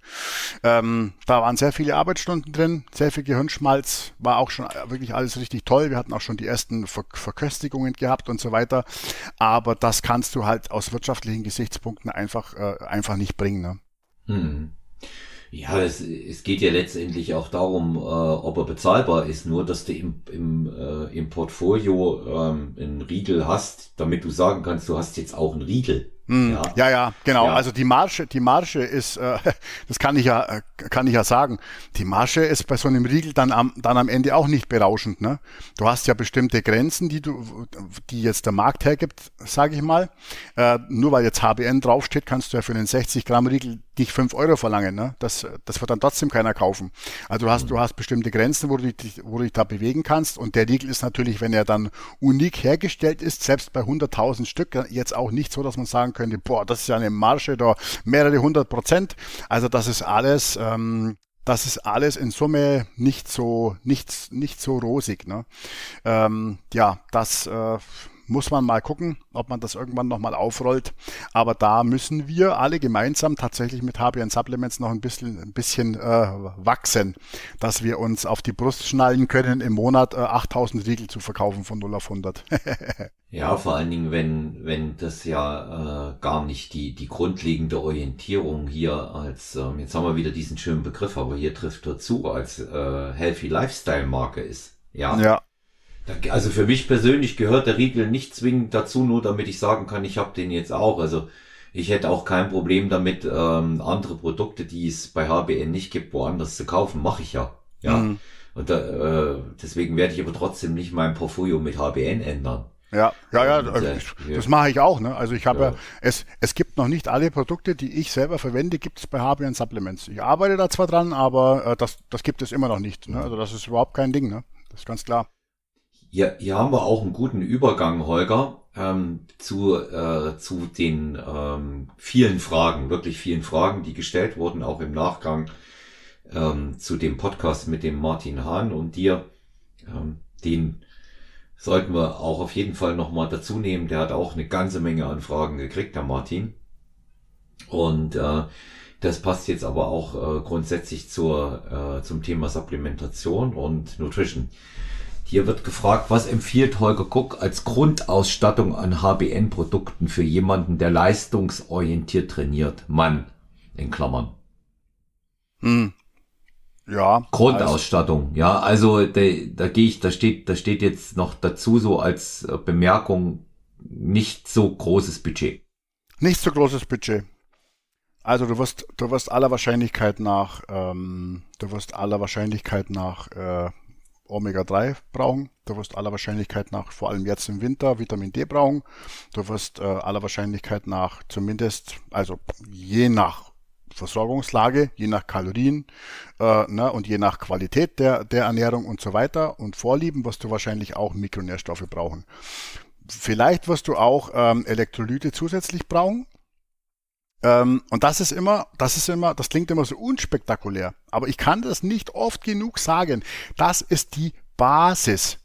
Ähm, da waren sehr viele Arbeitsstunden drin, sehr viel Gehirnschmalz, war auch schon wirklich alles richtig toll. Wir hatten auch schon die ersten Ver Verköstigungen gehabt und so weiter. Aber das kannst du halt aus wirtschaftlichen Gesichtspunkten einfach, äh, einfach nicht bringen. Ne?
Hm. Ja, es, es geht ja letztendlich auch darum, äh, ob er bezahlbar ist. Nur, dass du im, im, äh, im Portfolio ähm, einen Riegel hast, damit du sagen kannst, du hast jetzt auch einen Riegel.
Hm, ja. ja, ja, genau. Ja. Also die Marge, die Marge ist, äh, [LAUGHS] das kann ich ja, äh, kann ich ja sagen. Die Marge ist bei so einem Riegel dann am, dann am Ende auch nicht berauschend. Ne? Du hast ja bestimmte Grenzen, die du, die jetzt der Markt hergibt, sage ich mal. Äh, nur weil jetzt HBN draufsteht, kannst du ja für einen 60 Gramm Riegel nicht fünf Euro verlangen. Ne? Das, das wird dann trotzdem keiner kaufen. Also du hast, du hast bestimmte Grenzen, wo du, dich, wo du dich da bewegen kannst. Und der Riegel ist natürlich, wenn er dann unik hergestellt ist, selbst bei 100.000 Stück, jetzt auch nicht so, dass man sagen könnte, boah, das ist ja eine Marge da mehrere hundert Prozent. Also das ist alles, ähm, das ist alles in Summe nicht so, nicht, nicht so rosig. Ne? Ähm, ja, das äh, muss man mal gucken, ob man das irgendwann nochmal aufrollt. Aber da müssen wir alle gemeinsam tatsächlich mit HBN Supplements noch ein bisschen, ein bisschen äh, wachsen, dass wir uns auf die Brust schnallen können, im Monat äh, 8000 Riegel zu verkaufen von 0 auf 100. [LAUGHS]
ja, vor allen Dingen, wenn, wenn das ja äh, gar nicht die, die grundlegende Orientierung hier als, ähm, jetzt haben wir wieder diesen schönen Begriff, aber hier trifft dazu, als äh, Healthy Lifestyle Marke ist. Ja. ja. Also für mich persönlich gehört der Riegel nicht zwingend dazu, nur damit ich sagen kann, ich habe den jetzt auch. Also ich hätte auch kein Problem damit, ähm, andere Produkte, die es bei HBN nicht gibt, woanders zu kaufen. Mache ich ja. Ja. Mhm. Und da, äh, deswegen werde ich aber trotzdem nicht mein Portfolio mit HBN ändern.
Ja, ja, ja, Und, äh, das mache ich auch. Ne? Also ich habe ja. es, es gibt noch nicht alle Produkte, die ich selber verwende, gibt es bei HBN Supplements. Ich arbeite da zwar dran, aber äh, das, das gibt es immer noch nicht. Ne? Also das ist überhaupt kein Ding. Ne? Das ist ganz klar.
Hier, hier haben wir auch einen guten Übergang, Holger, ähm, zu, äh, zu den ähm, vielen Fragen, wirklich vielen Fragen, die gestellt wurden, auch im Nachgang ähm, zu dem Podcast mit dem Martin Hahn und dir. Ähm, den sollten wir auch auf jeden Fall nochmal dazu nehmen. Der hat auch eine ganze Menge an Fragen gekriegt, der Martin. Und äh, das passt jetzt aber auch äh, grundsätzlich zur, äh, zum Thema Supplementation und Nutrition. Hier wird gefragt, was empfiehlt Holger Cook als Grundausstattung an HBN-Produkten für jemanden, der leistungsorientiert trainiert? Mann, in Klammern.
Hm. Ja.
Grundausstattung, also. ja, also da, da gehe ich, da steht, da steht jetzt noch dazu so als äh, Bemerkung nicht so großes Budget.
Nicht so großes Budget. Also du wirst, du wirst aller Wahrscheinlichkeit nach, ähm, du wirst aller Wahrscheinlichkeit nach äh, Omega-3 brauchen. Du wirst aller Wahrscheinlichkeit nach, vor allem jetzt im Winter, Vitamin D brauchen. Du wirst äh, aller Wahrscheinlichkeit nach zumindest, also je nach Versorgungslage, je nach Kalorien äh, ne, und je nach Qualität der, der Ernährung und so weiter und Vorlieben wirst du wahrscheinlich auch Mikronährstoffe brauchen. Vielleicht wirst du auch ähm, Elektrolyte zusätzlich brauchen. Ähm, und das ist immer, das ist immer, das klingt immer so unspektakulär. Aber ich kann das nicht oft genug sagen. Das ist die Basis.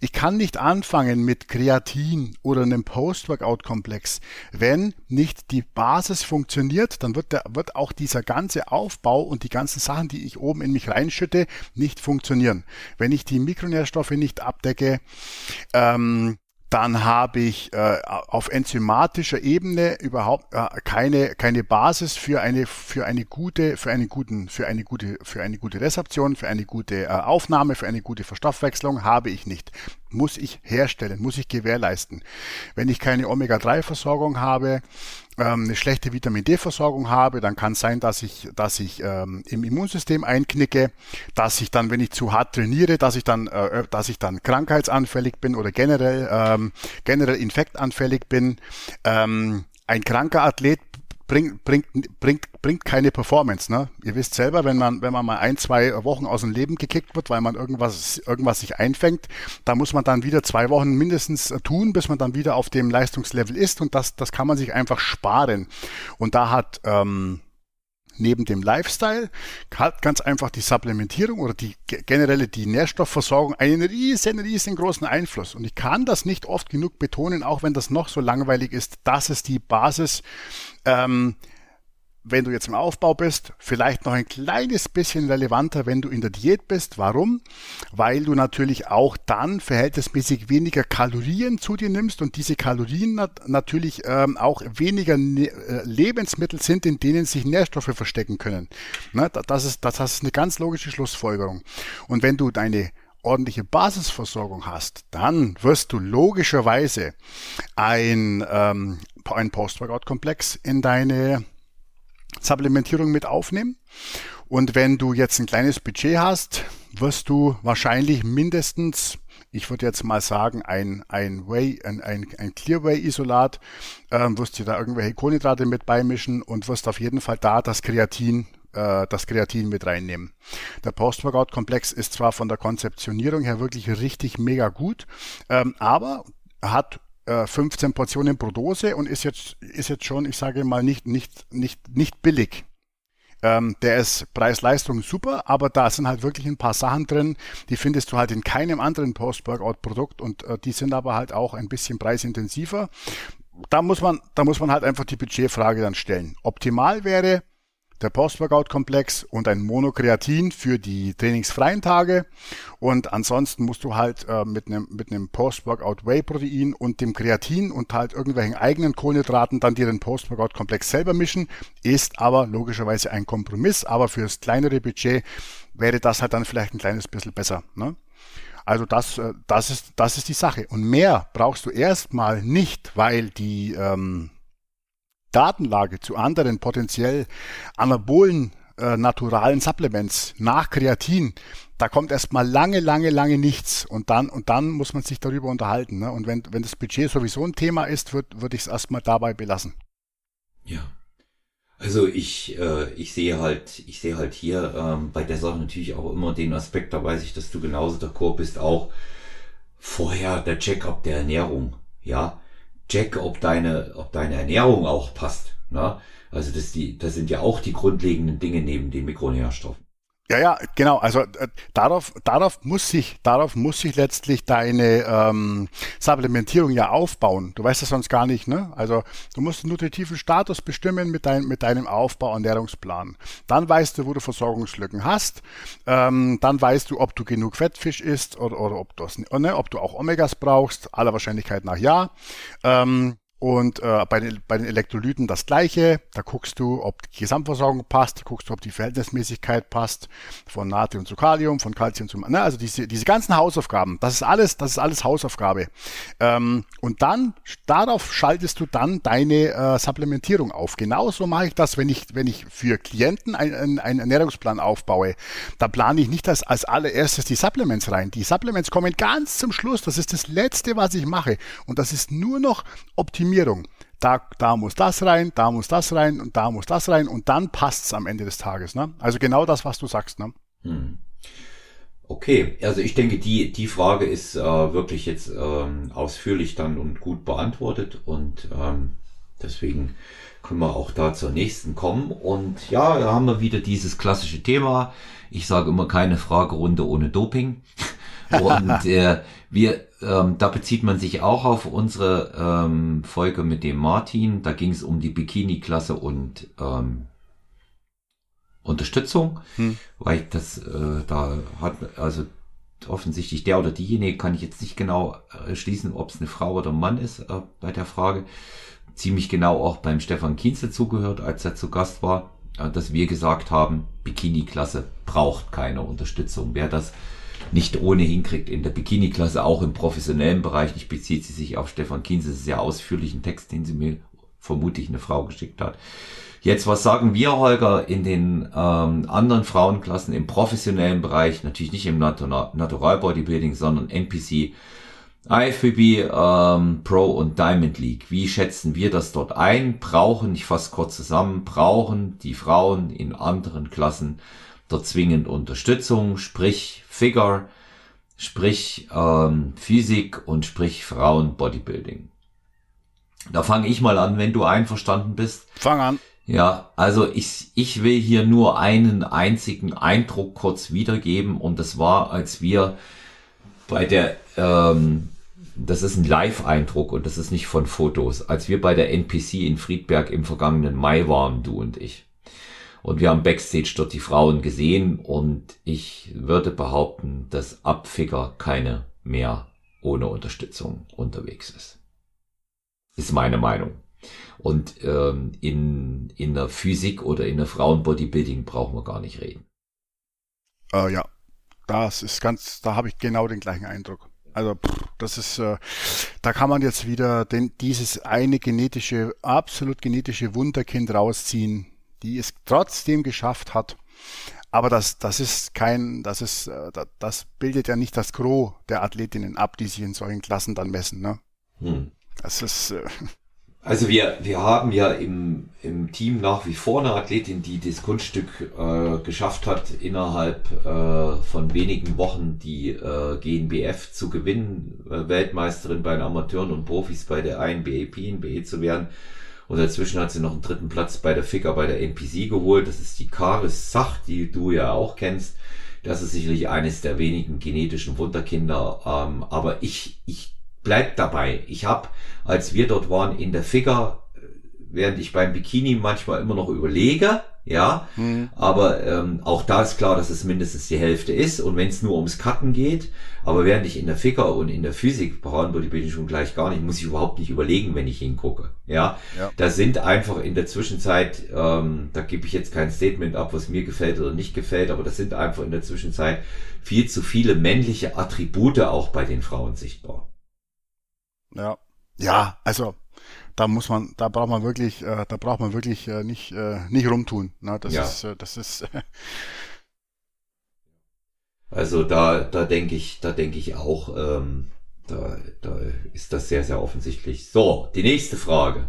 Ich kann nicht anfangen mit Kreatin oder einem Post-Workout-Komplex. Wenn nicht die Basis funktioniert, dann wird, der, wird auch dieser ganze Aufbau und die ganzen Sachen, die ich oben in mich reinschütte, nicht funktionieren. Wenn ich die Mikronährstoffe nicht abdecke, ähm, dann habe ich äh, auf enzymatischer Ebene überhaupt äh, keine keine Basis für eine für eine gute für einen guten für eine gute für eine gute Resorption, für eine gute äh, Aufnahme, für eine gute Verstoffwechslung habe ich nicht. Muss ich herstellen, muss ich gewährleisten. Wenn ich keine Omega-3-Versorgung habe, ähm, eine schlechte Vitamin D-Versorgung habe, dann kann es sein, dass ich, dass ich ähm, im Immunsystem einknicke, dass ich dann, wenn ich zu hart trainiere, dass ich dann, äh, dass ich dann krankheitsanfällig bin oder generell ähm, generell infektanfällig bin. Ähm, ein kranker Athlet bringt, bringt, bringt, bringt keine Performance. Ne? Ihr wisst selber, wenn man, wenn man mal ein, zwei Wochen aus dem Leben gekickt wird, weil man irgendwas, irgendwas sich einfängt, da muss man dann wieder zwei Wochen mindestens tun, bis man dann wieder auf dem Leistungslevel ist und das, das kann man sich einfach sparen. Und da hat ähm, neben dem Lifestyle hat ganz einfach die Supplementierung oder die generelle die Nährstoffversorgung einen riesen, riesengroßen Einfluss. Und ich kann das nicht oft genug betonen, auch wenn das noch so langweilig ist. Das ist die Basis ähm, wenn du jetzt im Aufbau bist, vielleicht noch ein kleines bisschen relevanter, wenn du in der Diät bist. Warum? Weil du natürlich auch dann verhältnismäßig weniger Kalorien zu dir nimmst und diese Kalorien nat natürlich ähm, auch weniger ne äh, Lebensmittel sind, in denen sich Nährstoffe verstecken können. Ne? Das, ist, das ist eine ganz logische Schlussfolgerung. Und wenn du deine ordentliche Basisversorgung hast, dann wirst du logischerweise ein, ähm, ein Post-Workout-Komplex in deine Supplementierung mit aufnehmen. Und wenn du jetzt ein kleines Budget hast, wirst du wahrscheinlich mindestens ich würde jetzt mal sagen, ein, ein Whey, ein, ein, ein Clearway-Isolat, ähm, wirst du da irgendwelche Kohlenhydrate mit beimischen und wirst auf jeden Fall da das Kreatin äh, das Kreatin mit reinnehmen. Der Post-Workout-Komplex ist zwar von der Konzeptionierung her wirklich richtig mega gut, ähm, aber hat 15 äh, Portionen pro Dose und ist jetzt, ist jetzt schon, ich sage mal, nicht, nicht, nicht, nicht billig. Ähm, der ist Preis-Leistung super, aber da sind halt wirklich ein paar Sachen drin, die findest du halt in keinem anderen Post-Workout-Produkt und äh, die sind aber halt auch ein bisschen preisintensiver. Da muss man, da muss man halt einfach die Budgetfrage dann stellen. Optimal wäre, der Post-Workout-Komplex und ein Monokreatin für die trainingsfreien Tage. Und ansonsten musst du halt äh, mit einem mit einem Post-Workout-Whey-Protein und dem Kreatin und halt irgendwelchen eigenen Kohlenhydraten dann dir den Post-Workout-Komplex selber mischen. Ist aber logischerweise ein Kompromiss, aber fürs kleinere Budget wäre das halt dann vielleicht ein kleines bisschen besser. Ne? Also das, äh, das, ist, das ist die Sache. Und mehr brauchst du erstmal nicht, weil die ähm, Datenlage zu anderen potenziell anabolen äh, naturalen Supplements nach Kreatin, da kommt erstmal lange, lange, lange nichts und dann und dann muss man sich darüber unterhalten. Ne? Und wenn, wenn das Budget sowieso ein Thema ist, würde würd ich es erstmal dabei belassen.
Ja. Also ich, äh, ich sehe halt, ich sehe halt hier ähm, bei der Sache natürlich auch immer den Aspekt, da weiß ich, dass du genauso d'accord bist, auch vorher der Check-up der Ernährung. Ja, check, ob deine, ob deine Ernährung auch passt. Ne? Also das, die, das sind ja auch die grundlegenden Dinge neben den Mikronährstoffen.
Ja, ja, genau. Also äh, darauf, darauf muss sich, darauf muss sich letztlich deine ähm, Supplementierung ja aufbauen. Du weißt das sonst gar nicht, ne? Also du musst den nutritiven Status bestimmen mit, dein, mit deinem Aufbau- Ernährungsplan. Dann weißt du, wo du Versorgungslücken hast. Ähm, dann weißt du, ob du genug Fettfisch isst oder, oder ob, du, ne, ob du auch Omegas brauchst. Aller Wahrscheinlichkeit nach ja. Ähm, und äh, bei, den, bei den Elektrolyten das gleiche. Da guckst du, ob die Gesamtversorgung passt, guckst du, ob die Verhältnismäßigkeit passt von Natrium zu Kalium, von Calcium zu. Ne, also diese, diese ganzen Hausaufgaben, das ist alles, das ist alles Hausaufgabe. Ähm, und dann, darauf schaltest du dann deine äh, Supplementierung auf. Genauso mache ich das, wenn ich, wenn ich für Klienten einen, einen Ernährungsplan aufbaue. Da plane ich nicht als, als allererstes die Supplements rein. Die Supplements kommen ganz zum Schluss. Das ist das Letzte, was ich mache. Und das ist nur noch optimiert Optimierung. Da, da muss das rein, da muss das rein und da muss das rein und dann passt es am Ende des Tages. Ne? Also genau das, was du sagst. Ne? Hm.
Okay, also ich denke, die, die Frage ist äh, wirklich jetzt ähm, ausführlich dann und gut beantwortet und ähm, deswegen können wir auch da zur nächsten kommen. Und ja, da haben wir wieder dieses klassische Thema. Ich sage immer keine Fragerunde ohne Doping. Und äh, wir, ähm, da bezieht man sich auch auf unsere ähm, Folge mit dem Martin. Da ging es um die Bikini-Klasse und ähm, Unterstützung, hm. weil das äh, da hat also offensichtlich der oder diejenige kann ich jetzt nicht genau schließen, ob es eine Frau oder ein Mann ist äh, bei der Frage. Ziemlich genau auch beim Stefan Kienze zugehört, als er zu Gast war, äh, dass wir gesagt haben, Bikini-Klasse braucht keine Unterstützung. Wer das nicht ohne hinkriegt in der Bikini-Klasse, auch im professionellen Bereich. Ich bezieht sie sich auf Stefan Kienz, das ist sehr ausführlichen Text, den sie mir vermutlich eine Frau geschickt hat. Jetzt, was sagen wir, Holger, in den ähm, anderen Frauenklassen im professionellen Bereich, natürlich nicht im Natural, Natural Bodybuilding, sondern NPC, IFBB, ähm, Pro und Diamond League. Wie schätzen wir das dort ein? Brauchen, ich fasse kurz zusammen, brauchen die Frauen in anderen Klassen dort zwingend Unterstützung, sprich Figure, sprich ähm, Physik und sprich Frauen Bodybuilding. Da fange ich mal an, wenn du einverstanden bist.
Fang an.
Ja, also ich, ich will hier nur einen einzigen Eindruck kurz wiedergeben und das war, als wir bei der, ähm, das ist ein Live-Eindruck und das ist nicht von Fotos, als wir bei der NPC in Friedberg im vergangenen Mai waren, du und ich. Und wir haben Backstage dort die Frauen gesehen und ich würde behaupten, dass Abficker keine mehr ohne Unterstützung unterwegs ist. Ist meine Meinung. Und ähm, in, in der Physik oder in der Frauenbodybuilding brauchen wir gar nicht reden.
Äh, ja, das ist ganz, da habe ich genau den gleichen Eindruck. Also das ist, äh, da kann man jetzt wieder den, dieses eine genetische, absolut genetische Wunderkind rausziehen, die es trotzdem geschafft hat, aber das, das ist kein, das ist, äh, das bildet ja nicht das Gros der Athletinnen ab, die sich in solchen Klassen dann messen. Ne? Hm. Das ist. Äh, [LAUGHS]
also wir, wir haben ja im, im Team nach wie vor eine Athletin, die das Kunststück äh, geschafft hat, innerhalb äh, von wenigen Wochen die äh, GNBF zu gewinnen, äh, Weltmeisterin bei den Amateuren und Profis bei der INBAP in BE zu werden. Und dazwischen hat sie noch einen dritten Platz bei der FICA bei der NPC geholt. Das ist die Karis Sach, die du ja auch kennst. Das ist sicherlich eines der wenigen genetischen Wunderkinder. Ähm, aber ich, ich bleib dabei. Ich habe, als wir dort waren in der FICA, während ich beim Bikini manchmal immer noch überlege, ja, mhm. aber ähm, auch da ist klar, dass es mindestens die Hälfte ist und wenn es nur ums Cutten geht, aber während ich in der Ficker und in der Physik, Paradenbodybuilding schon gleich gar nicht, muss ich überhaupt nicht überlegen, wenn ich hingucke, ja, ja. da sind einfach in der Zwischenzeit, ähm, da gebe ich jetzt kein Statement ab, was mir gefällt oder nicht gefällt, aber das sind einfach in der Zwischenzeit viel zu viele männliche Attribute auch bei den Frauen sichtbar.
Ja, ja, also da muss man, da braucht man wirklich, äh, da braucht man wirklich äh, nicht, äh, nicht rumtun. Ne? Das ja. ist, äh, das ist.
also da, da denke ich, da denke ich auch, ähm, da, da ist das sehr, sehr offensichtlich. So, die nächste Frage.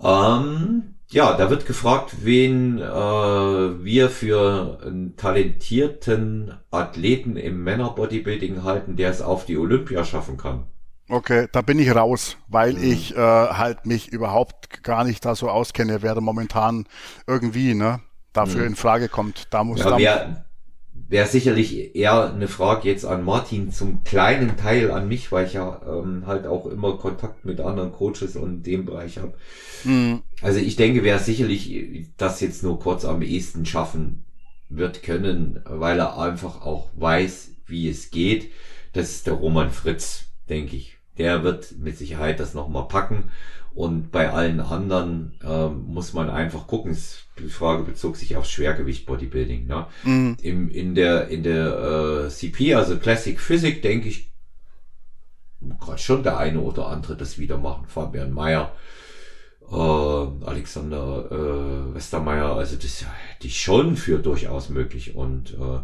Ähm, ja, da wird gefragt, wen äh, wir für einen talentierten Athleten im Männerbodybuilding halten, der es auf die Olympia schaffen kann.
Okay, da bin ich raus, weil mhm. ich äh, halt mich überhaupt gar nicht da so auskenne, wer da momentan irgendwie ne, dafür mhm. in Frage kommt. Da muss
ja, wäre wär sicherlich eher eine Frage jetzt an Martin, zum kleinen Teil an mich, weil ich ja ähm, halt auch immer Kontakt mit anderen Coaches und dem Bereich habe. Mhm. Also ich denke, wer sicherlich das jetzt nur kurz am ehesten schaffen wird können, weil er einfach auch weiß, wie es geht. Das ist der Roman Fritz, denke ich der wird mit Sicherheit das nochmal packen. Und bei allen anderen äh, muss man einfach gucken. Die Frage bezog sich aufs Schwergewicht Bodybuilding. Ne? Mhm. Im, in der, in der äh, CP, also Classic Physik, denke ich, gerade schon der eine oder andere das wieder machen. Fabian Mayer, äh, Alexander äh, Westermeier, also das die schon für durchaus möglich. Und äh,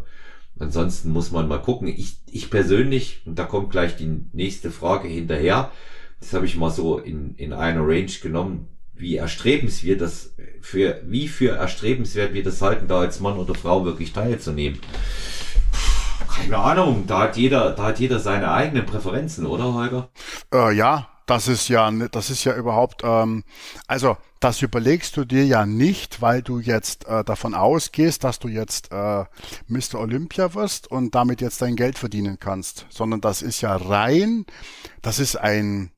Ansonsten muss man mal gucken. Ich, ich persönlich, und da kommt gleich die nächste Frage hinterher, das habe ich mal so in, in einer Range genommen, wie erstrebenswert das für, wie für erstrebenswert wir das halten, da als Mann oder Frau wirklich teilzunehmen. Keine Ahnung, da hat jeder, da hat jeder seine eigenen Präferenzen, oder Holger?
Äh, ja, das ist ja, das ist ja überhaupt, ähm, also das überlegst du dir ja nicht, weil du jetzt äh, davon ausgehst, dass du jetzt äh, Mr. Olympia wirst und damit jetzt dein Geld verdienen kannst, sondern das ist ja rein, das ist ein,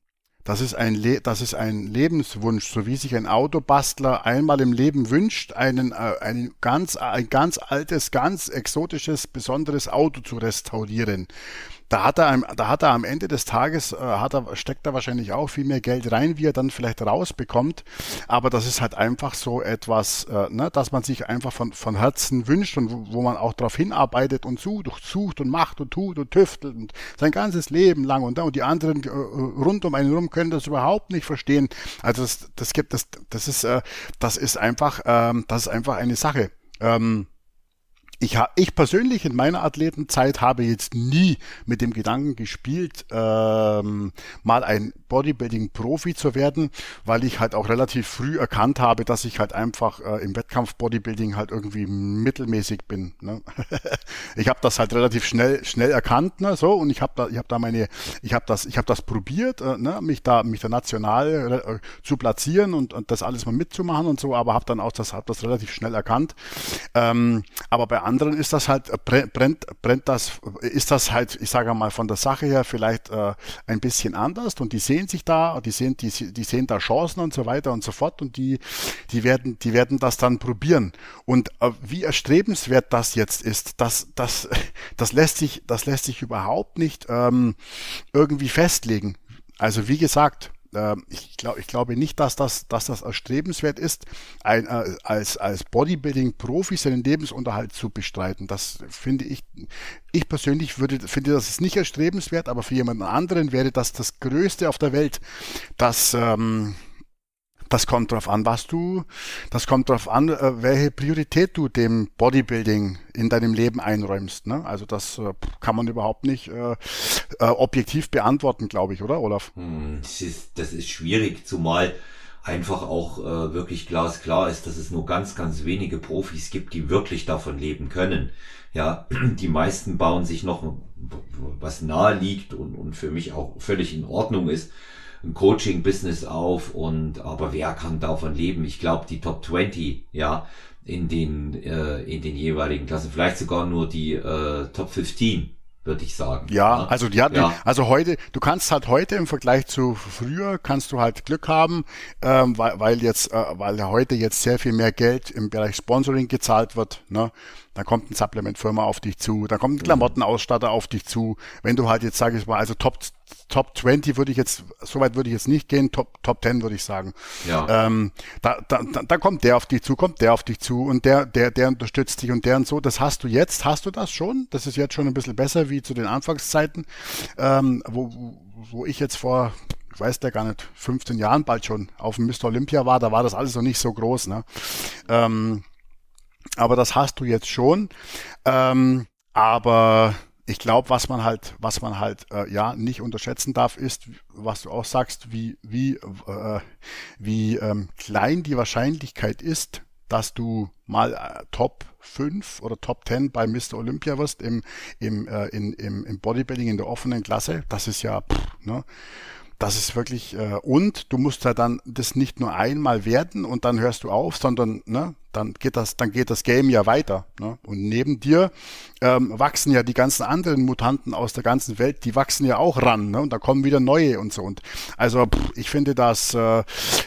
das ist ein, Le das ist ein Lebenswunsch, so wie sich ein Autobastler einmal im Leben wünscht, einen, äh, ein ganz, ein ganz altes, ganz exotisches, besonderes Auto zu restaurieren da hat er, da hat er am Ende des Tages, äh, hat er, steckt er wahrscheinlich auch viel mehr Geld rein, wie er dann vielleicht rausbekommt. Aber das ist halt einfach so etwas, äh, ne, dass man sich einfach von, von Herzen wünscht und wo, wo man auch darauf hinarbeitet und sucht, sucht und macht und tut und tüftelt und sein ganzes Leben lang und, und die anderen äh, rund um einen rum können das überhaupt nicht verstehen. Also das, das gibt das, das ist, das ist einfach, ähm, das ist einfach eine Sache. Ähm, ich, ha, ich persönlich in meiner Athletenzeit habe jetzt nie mit dem Gedanken gespielt, ähm, mal ein Bodybuilding-Profi zu werden, weil ich halt auch relativ früh erkannt habe, dass ich halt einfach äh, im Wettkampf Bodybuilding halt irgendwie mittelmäßig bin. Ne? [LAUGHS] ich habe das halt relativ schnell schnell erkannt, ne, so und ich habe da ich habe da meine ich habe das ich habe das probiert, äh, ne, mich da mich da national äh, zu platzieren und, und das alles mal mitzumachen und so, aber habe dann auch das hab das relativ schnell erkannt. Ähm, aber bei anderen ist das halt brennt brennt das ist das halt ich sage mal von der Sache her vielleicht äh, ein bisschen anders und die sehen sich da, die sehen, die, die sehen da Chancen und so weiter und so fort und die, die werden, die werden das dann probieren. Und äh, wie erstrebenswert das jetzt ist, das, das, [LAUGHS] das lässt sich, das lässt sich überhaupt nicht ähm, irgendwie festlegen. Also wie gesagt, ich, glaub, ich glaube nicht, dass das, dass das erstrebenswert ist, ein, äh, als, als Bodybuilding-Profi seinen Lebensunterhalt zu bestreiten. Das finde ich, ich persönlich würde, finde das ist nicht erstrebenswert, aber für jemanden anderen wäre das das Größte auf der Welt, dass, ähm, Das kommt drauf an, was du, das kommt drauf an, äh, welche Priorität du dem Bodybuilding in deinem Leben einräumst. Ne? Also das äh, kann man überhaupt nicht äh, äh, objektiv beantworten, glaube ich, oder Olaf?
Hm, das ist, das ist schwierig, zumal einfach auch äh, wirklich glasklar ist, dass es nur ganz, ganz wenige Profis gibt, die wirklich davon leben können. Ja, [CLEARS THROAT] die meisten bauen sich noch, was nahe liegt und, und für mich auch völlig in Ordnung ist, ein Coaching-Business auf und aber wer kann davon leben? Ich glaube, die Top 20, ja, in den, äh, in den jeweiligen Klassen, vielleicht sogar nur die äh, Top 15 würde ich sagen.
Ja, also ja, ja, also heute, du kannst halt heute im Vergleich zu früher kannst du halt Glück haben, ähm, weil, weil jetzt, äh, weil heute jetzt sehr viel mehr Geld im Bereich Sponsoring gezahlt wird. Ne? Dann kommt ein Supplement-Firma auf dich zu, dann kommt ein Klamottenausstatter auf dich zu. Wenn du halt jetzt, sage ich mal, also Top, Top 20 würde ich jetzt, soweit würde ich jetzt nicht gehen, Top, Top 10 würde ich sagen. Ja. Ähm, da, da, da kommt der auf dich zu, kommt der auf dich zu und der, der, der unterstützt dich und der und so. Das hast du jetzt, hast du das schon. Das ist jetzt schon ein bisschen besser wie zu den Anfangszeiten, ähm, wo, wo ich jetzt vor ich weiß der gar nicht, 15 Jahren bald schon auf dem Mr. Olympia war, da war das alles noch nicht so groß. Ne? Ähm, aber das hast du jetzt schon. Ähm, aber ich glaube, was man halt, was man halt äh, ja nicht unterschätzen darf, ist, was du auch sagst, wie wie äh, wie ähm, klein die Wahrscheinlichkeit ist, dass du mal äh, Top 5 oder Top 10 bei Mr. Olympia wirst im im äh, in, im, im Bodybuilding in der offenen Klasse. Das ist ja pff, ne das ist wirklich, äh, und du musst ja dann das nicht nur einmal werden und dann hörst du auf, sondern ne, dann geht das, dann geht das Game ja weiter. Ne? Und neben dir ähm, wachsen ja die ganzen anderen Mutanten aus der ganzen Welt, die wachsen ja auch ran, ne? Und da kommen wieder neue und so. Und also pff, ich finde, dass äh,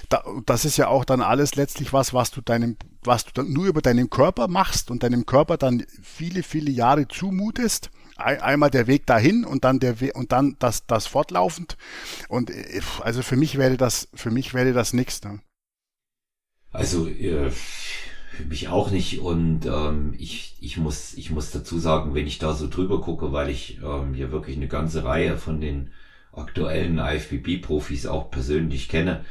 da, das ist ja auch dann alles letztlich was, was du deinem, was du dann nur über deinen Körper machst und deinem Körper dann viele, viele Jahre zumutest einmal der Weg dahin und dann der We und dann das das fortlaufend und äh, also für mich wäre das für mich wäre das nichts. Ne?
Also äh, für mich auch nicht und ähm, ich ich muss ich muss dazu sagen, wenn ich da so drüber gucke, weil ich ähm, hier wirklich eine ganze Reihe von den aktuellen IFBB-Profis auch persönlich kenne.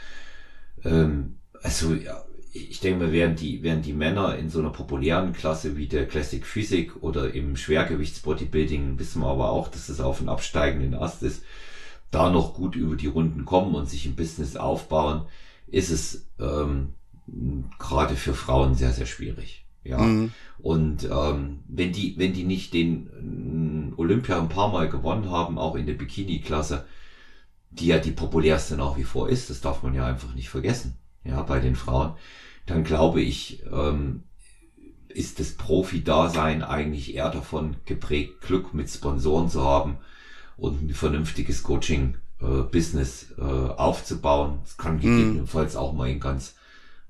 Ähm, also ja, ich denke mal, während die, während die Männer in so einer populären Klasse wie der Classic Physik oder im Schwergewichtsbodybuilding wissen wir aber auch, dass es auf einen absteigenden Ast ist, da noch gut über die Runden kommen und sich ein Business aufbauen, ist es ähm, gerade für Frauen sehr, sehr schwierig. Ja. Mhm. Und ähm, wenn die, wenn die nicht den äh, Olympia ein paar Mal gewonnen haben, auch in der Bikini-Klasse, die ja die populärste nach wie vor ist, das darf man ja einfach nicht vergessen ja, bei den Frauen, dann glaube ich, ähm, ist das Profi-Dasein eigentlich eher davon geprägt, Glück mit Sponsoren zu haben und ein vernünftiges Coaching-Business äh, äh, aufzubauen. Es kann mhm. gegebenenfalls auch mal in ganz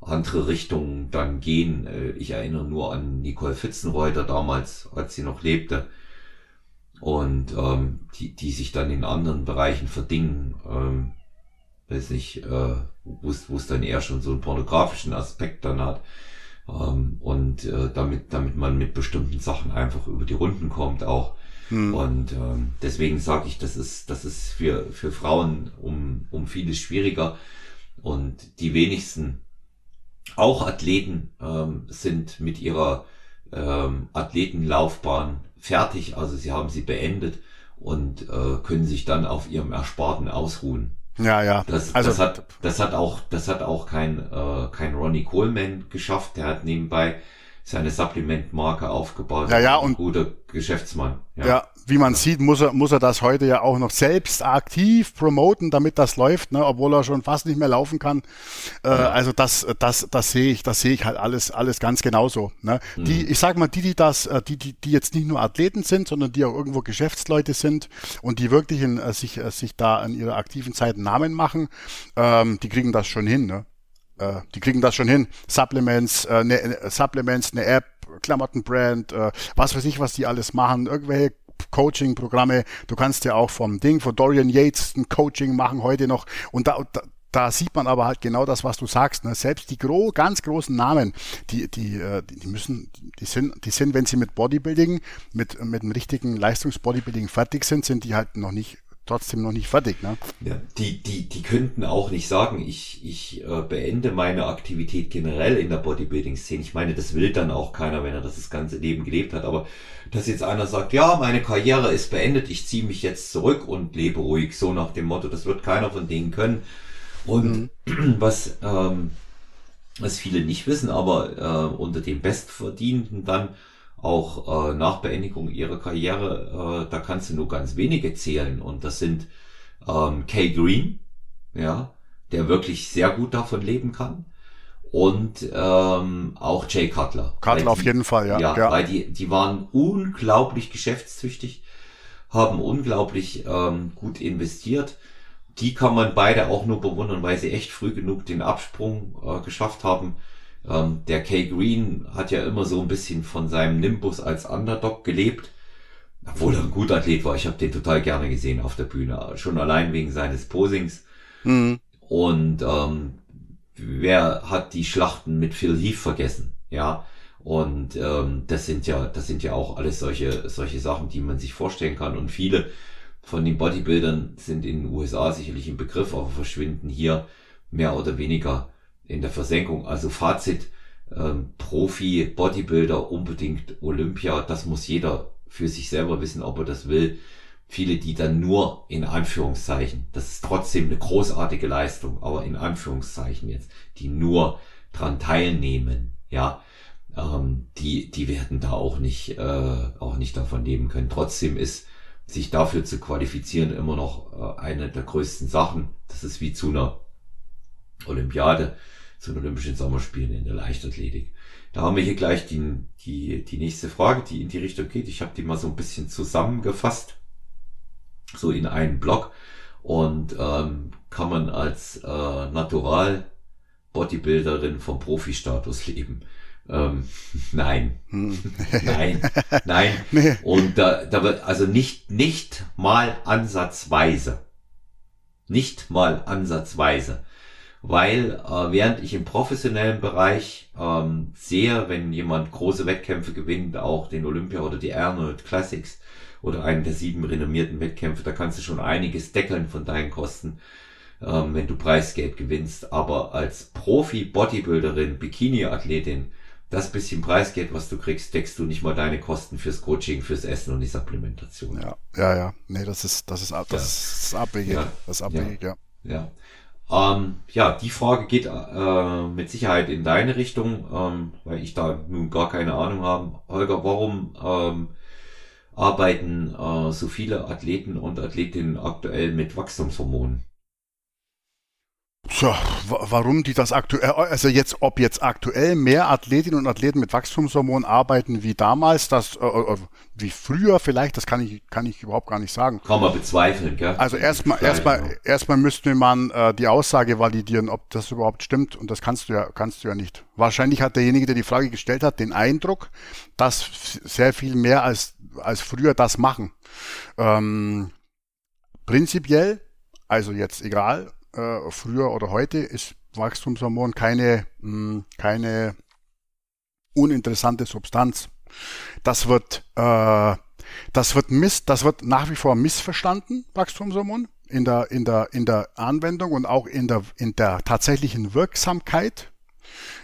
andere Richtungen dann gehen. Äh, ich erinnere nur an Nicole Fitzenreuter damals, als sie noch lebte und ähm, die, die sich dann in anderen Bereichen verdingen. Ähm, weiß nicht, äh, wo es dann eher schon so einen pornografischen Aspekt dann hat. Ähm, und äh, damit, damit man mit bestimmten Sachen einfach über die Runden kommt auch. Hm. Und ähm, deswegen sage ich, das ist, das ist für, für Frauen um, um vieles schwieriger. Und die wenigsten, auch Athleten, ähm, sind mit ihrer ähm, Athletenlaufbahn fertig. Also sie haben sie beendet und äh, können sich dann auf ihrem Ersparten ausruhen.
Ja, ja.
Das, also, das hat, das hat auch, das hat auch kein, äh, kein Ronnie Coleman geschafft. Der hat nebenbei seine Supplement-Marke aufgebaut.
Ja, ja, und
guter Geschäftsmann.
Ja, ja wie man sieht, muss er, muss er das heute ja auch noch selbst aktiv promoten, damit das läuft, ne, obwohl er schon fast nicht mehr laufen kann. Äh, ja. Also das, das, das sehe ich, das sehe ich halt alles, alles ganz genauso. Ne. Mhm. Die, ich sag mal, die, die das, äh, die, die, die jetzt nicht nur Athleten sind, sondern die auch irgendwo Geschäftsleute sind und die wirklich in, äh, sich, äh, sich da in ihrer aktiven Zeit Namen machen, ähm, die kriegen das schon hin. Ne. Äh, die kriegen das schon hin. Supplements, äh, ne, äh, Supplements, eine App, Klamottenbrand, äh, was weiß ich, was die alles machen, irgendwelche Coaching-Programme. Du kannst ja auch vom Ding, von Dorian Yates ein Coaching machen heute noch. Und da, da, da sieht man aber halt genau das, was du sagst. Ne? Selbst die gro ganz großen Namen, die, die, äh, die müssen, die sind, die sind, wenn sie mit Bodybuilding, mit, mit dem richtigen Leistungsbodybuilding fertig sind, sind die halt noch nicht trotzdem noch nicht fertig, ne?
Ja, die, die, die könnten auch nicht sagen, ich, ich äh, beende meine Aktivität generell in der Bodybuilding-Szene. Ich meine, das will dann auch keiner, wenn er das das ganze Leben gelebt hat. Aber dass jetzt einer sagt, ja, meine Karriere ist beendet, ich ziehe mich jetzt zurück und lebe ruhig, so nach dem Motto, das wird keiner von denen können. Und mhm. [CLEARS THROAT] was, ähm, was viele nicht wissen, aber äh, unter den Bestverdienenden dann auch äh, nach Beendigung ihrer Karriere, äh, da kannst du nur ganz wenige zählen. Und das sind ähm, Kay Green, ja, der wirklich sehr gut davon leben kann. Und ähm, auch Jay Cutler.
Cutler die, auf jeden Fall, ja.
Ja, ja. weil die, die waren unglaublich geschäftstüchtig, haben unglaublich ähm, gut investiert. Die kann man beide auch nur bewundern, weil sie echt früh genug den Absprung äh, geschafft haben ähm, der Kay Green hat ja immer so ein bisschen von seinem Nimbus als Underdog gelebt, obwohl er ein guter Athlet war. Ich habe den total gerne gesehen auf der Bühne, schon allein wegen seines Posings. Mhm. Und ähm, wer hat die Schlachten mit Phil Heath vergessen? Ja. Und ähm, das sind ja, das sind ja auch alles solche, solche Sachen, die man sich vorstellen kann. Und viele von den Bodybuildern sind in den USA sicherlich im Begriff, aber verschwinden hier mehr oder weniger in der Versenkung. Also Fazit, ähm, Profi, Bodybuilder, unbedingt Olympia, das muss jeder für sich selber wissen, ob er das will. Viele, die dann nur in Anführungszeichen, das ist trotzdem eine großartige Leistung, aber in Anführungszeichen jetzt, die nur dran teilnehmen, ja, ähm, die, die werden da auch nicht, äh, auch nicht davon leben können. Trotzdem ist sich dafür zu qualifizieren immer noch äh, eine der größten Sachen. Das ist wie zu einer Olympiade zu den Olympischen Sommerspielen in der Leichtathletik. Da haben wir hier gleich die, die, die nächste Frage, die in die Richtung geht. Ich habe die mal so ein bisschen zusammengefasst, so in einen Block und ähm, kann man als äh, Natural Bodybuilderin vom Profi-Status leben. Ähm, [LAUGHS] nein, hm. [LAUGHS] nein, nein. [LAUGHS] Nee. Und da, da wird also nicht, nicht mal ansatzweise, nicht mal ansatzweise weil äh, während ich im professionellen Bereich ähm, sehe, wenn jemand große Wettkämpfe gewinnt, auch den Olympia oder die Arnold Classics oder einen der sieben renommierten Wettkämpfe, da kannst du schon einiges deckeln von deinen Kosten, ähm, wenn du Preisgeld gewinnst. Aber als Profi-Bodybuilderin, Bikini-Athletin, das bisschen Preisgeld, was du kriegst, deckst du nicht mal deine Kosten fürs Coaching, fürs Essen und die Supplementation.
Ja, ja, ja. Nee, das ist, das ist, das ja. ist abwegig. Ja. Das ist abwegig, ja.
ja. ja. Ähm, ja, die Frage geht äh, mit Sicherheit in deine Richtung, ähm, weil ich da nun gar keine Ahnung habe. Holger, warum ähm, arbeiten äh, so viele Athleten und Athletinnen aktuell mit Wachstumshormonen?
Tja, warum die das aktuell, also jetzt, ob jetzt aktuell mehr Athletinnen und Athleten mit Wachstumshormonen arbeiten wie damals, das, äh, äh, wie früher vielleicht, das kann ich, kann ich überhaupt gar nicht sagen.
Kann man bezweifeln, gell?
Also erstmal, erstmal, erstmal müsste man äh, die Aussage validieren, ob das überhaupt stimmt und das kannst du ja, kannst du ja nicht. Wahrscheinlich hat derjenige, der die Frage gestellt hat, den Eindruck, dass sehr viel mehr als, als früher das machen. Ähm, prinzipiell, also jetzt egal, äh, früher oder heute ist Wachstumshormon keine, mh, hm, keine uninteressante Substanz. Das wird, äh, das wird miss, das wird nach wie vor missverstanden, Wachstumshormon, in der, in der, in der Anwendung und auch in der, in der tatsächlichen Wirksamkeit.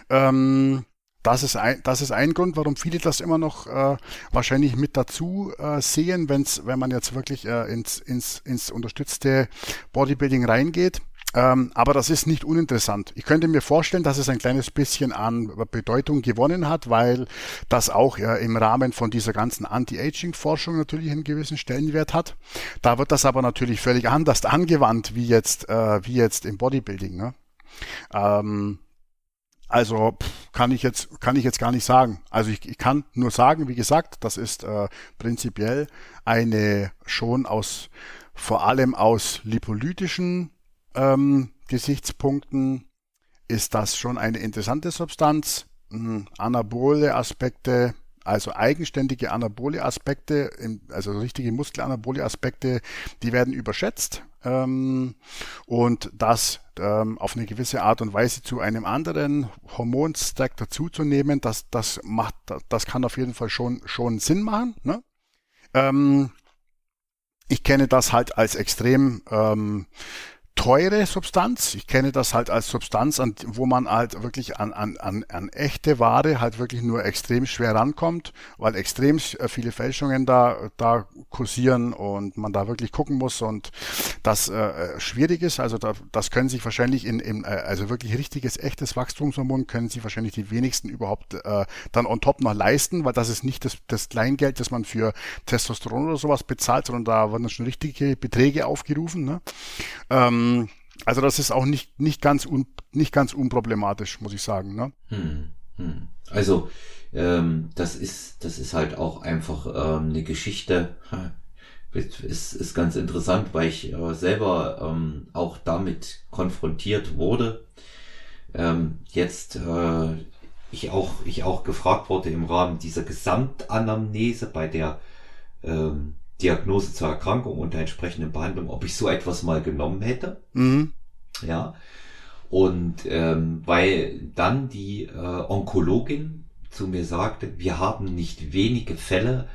Ähm, das ist ein, das ist ein Grund, warum viele das immer noch äh, wahrscheinlich mit dazu äh, sehen, wenn's, wenn man jetzt wirklich äh, ins, ins, ins unterstützte Bodybuilding reingeht. Ähm, aber das ist nicht uninteressant. Ich könnte mir vorstellen, dass es ein kleines bisschen an Bedeutung gewonnen hat, weil das auch ja, im Rahmen von dieser ganzen Anti-Aging-Forschung natürlich einen gewissen Stellenwert hat. Da wird das aber natürlich völlig anders angewandt wie jetzt, äh, wie jetzt im Bodybuilding. Ne? Ähm, also kann ich jetzt kann ich jetzt gar nicht sagen. Also ich, ich kann nur sagen, wie gesagt, das ist äh, prinzipiell eine schon aus vor allem aus lipolytischen ähm, Gesichtspunkten ist das schon eine interessante Substanz. Mhm. Anabole Aspekte, also eigenständige anabole Aspekte, also richtige Muskelanabole Aspekte, die werden überschätzt. Ähm, und das ähm, auf eine gewisse Art und Weise zu einem anderen Hormonstack dazuzunehmen, das, das macht, das kann auf jeden Fall schon, schon Sinn machen. Ne? Ähm, ich kenne das halt als extrem teure Substanz. Ich kenne das halt als Substanz, an, wo man halt wirklich an, an, an, an echte Ware halt wirklich nur extrem schwer rankommt, weil extrem äh, viele Fälschungen da, da kursieren und man da wirklich gucken muss und das äh, schwierig ist. Also da, das können sich wahrscheinlich in, in äh, also wirklich richtiges, echtes Wachstumshormon können sich wahrscheinlich die wenigsten überhaupt äh, dann on top noch leisten, weil das ist nicht das, das Kleingeld, das man für Testosteron oder sowas bezahlt, sondern da werden schon richtige Beträge aufgerufen. Ne? Ähm, ähm, also das ist auch nicht, nicht, ganz, un, nicht ganz unproblematisch, muss ich sagen. Ne? Hm,
hm. Also ähm, das, ist, das ist halt auch einfach ähm, eine Geschichte. Ist, ist ganz interessant, weil ich äh, selber ähm, auch damit konfrontiert wurde. Ähm, jetzt äh, ich auch ich auch gefragt wurde im Rahmen dieser Gesamtanamnese bei der ähm, Diagnose zur Erkrankung und der entsprechenden Behandlung, ob ich so etwas mal genommen hätte. Mhm. Ja. Und ähm, weil dann die äh, Onkologin zu mir sagte, wir haben nicht wenige Fälle,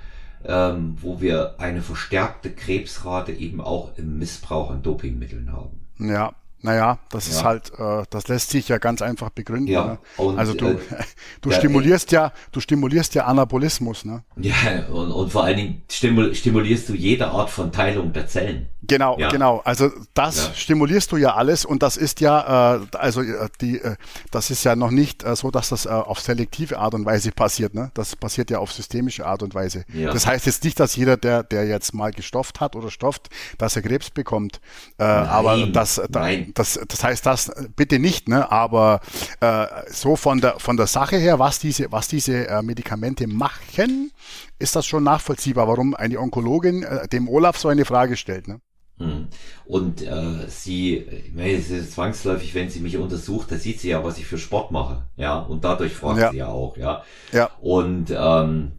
ähm, wo wir eine verstärkte Krebsrate eben auch im Missbrauch an Dopingmitteln haben.
Ja, naja, das ja. ist halt, äh, das lässt sich ja ganz einfach begründen. Ja, ne? und, also du, äh, [LAUGHS] du stimulierst ja, du stimulierst ja Anabolismus, ne?
Ja, und, und vor allen Dingen stimulierst du jede Art von Teilung der Zellen.
Genau, ja. genau. Also das ja. stimulierst du ja alles und das ist ja, äh, also äh, die, äh, das ist ja noch nicht äh, so, dass das äh, auf selektive Art und Weise passiert. Ne? Das passiert ja auf systemische Art und Weise. Ja. Das heißt jetzt nicht, dass jeder, der, der jetzt mal gestofft hat oder stofft, dass er Krebs bekommt. Äh, Nein. aber das, da, das, das heißt das bitte nicht. Ne? Aber äh, so von der von der Sache her, was diese, was diese äh, Medikamente machen, ist das schon nachvollziehbar, warum eine Onkologin äh, dem Olaf so eine Frage stellt. Ne?
Hm. Und äh, sie, ich meine, es ist zwangsläufig, wenn sie mich untersucht, da sieht sie ja, was ich für Sport mache, ja, und dadurch fragt ja. sie ja auch, ja. Ja. Und ähm,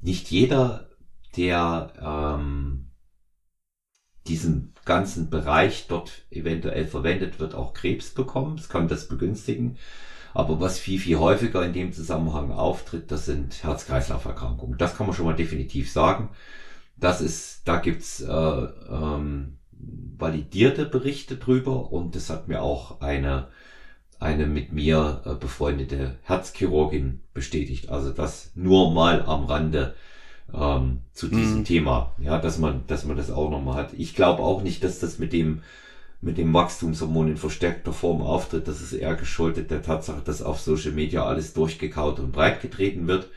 nicht jeder, der ähm, diesen ganzen Bereich dort eventuell verwendet, wird auch Krebs bekommen. Es kann das begünstigen. Aber was viel, viel häufiger in dem Zusammenhang auftritt, das sind Herz-Kreislauf-Erkrankungen. Das kann man schon mal definitiv sagen. Das ist, da gibt's äh, ähm, validierte Berichte drüber und das hat mir auch eine eine mit mir äh, befreundete Herzchirurgin bestätigt. Also das nur mal am Rande ähm, zu diesem mhm. Thema, ja, dass man, dass man das auch nochmal hat. Ich glaube auch nicht, dass das mit dem mit dem Wachstumshormon in verstärkter Form auftritt. Das ist eher geschuldet der Tatsache, dass auf Social Media alles durchgekaut und breit getreten wird.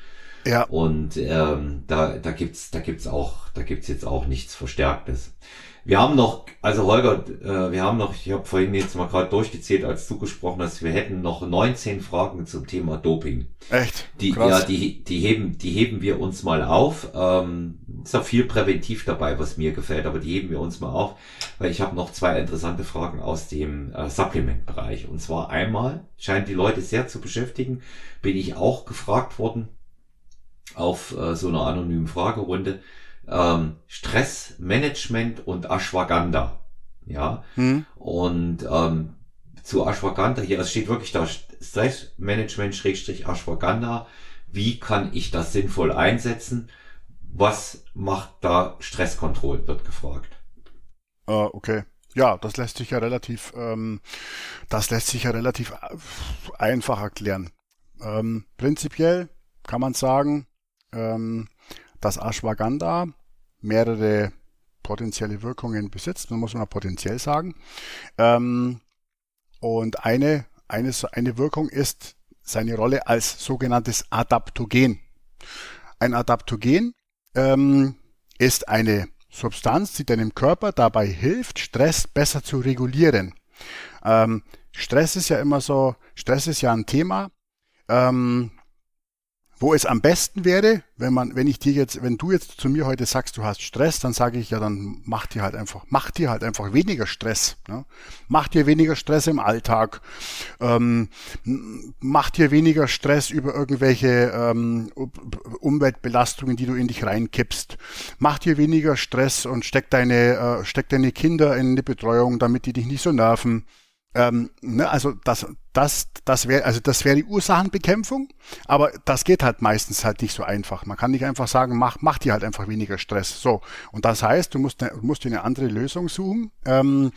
Ja. Und ähm, da, da gibt's, da gibt's auch, da gibt's jetzt auch nichts Verstärktes. Wir haben noch, also Holger, äh, wir haben noch, ich habe vorhin jetzt mal gerade durchgezählt, als du gesprochen hast, wir hätten noch 19 Fragen zum Thema Doping.
Echt?
Die, Krass. ja, die, die heben, die heben wir uns mal auf. Ähm, ist auch viel präventiv dabei, was mir gefällt, aber die heben wir uns mal auf, weil ich habe noch zwei interessante Fragen aus dem äh, Supplement-Bereich. Und zwar einmal, scheint die Leute sehr zu beschäftigen, bin ich auch gefragt worden, auf äh, so einer anonymen Fragerunde. Ähm, Stressmanagement und Ashwagandha. Ja. Hm. Und ähm, zu Ashwagandha, hier, es steht wirklich da, Stressmanagement Schrägstrich Ashwagandha. Wie kann ich das sinnvoll einsetzen? Was macht da Stresskontrolle, wird gefragt.
Uh, okay. Ja, das lässt sich ja relativ, ähm, das lässt sich ja relativ äh, einfach erklären. Ähm, prinzipiell kann man sagen, ähm, dass Ashwagandha mehrere potenzielle Wirkungen besitzt. Man muss mal potenziell sagen. Ähm, und eine, eine, eine Wirkung ist seine Rolle als sogenanntes Adaptogen. Ein Adaptogen ähm, ist eine Substanz, die deinem Körper dabei hilft, Stress besser zu regulieren. Ähm, Stress ist ja immer so, Stress ist ja ein Thema. Ähm, wo es am besten wäre, wenn man, wenn ich dir jetzt, wenn du jetzt zu mir heute sagst, du hast Stress, dann sage ich ja, dann mach dir halt einfach, mach dir halt einfach weniger Stress. Ne? Mach dir weniger Stress im Alltag, ähm, mach dir weniger Stress über irgendwelche ähm, Umweltbelastungen, die du in dich reinkippst. Mach dir weniger Stress und steck deine, äh, steck deine Kinder in eine Betreuung, damit die dich nicht so nerven. Ähm, ne, also das, das, das wäre, also das wäre die Ursachenbekämpfung, aber das geht halt meistens halt nicht so einfach. Man kann nicht einfach sagen, mach, mach dir halt einfach weniger Stress. So. Und das heißt, du musst, musst dir eine andere Lösung suchen. Ähm,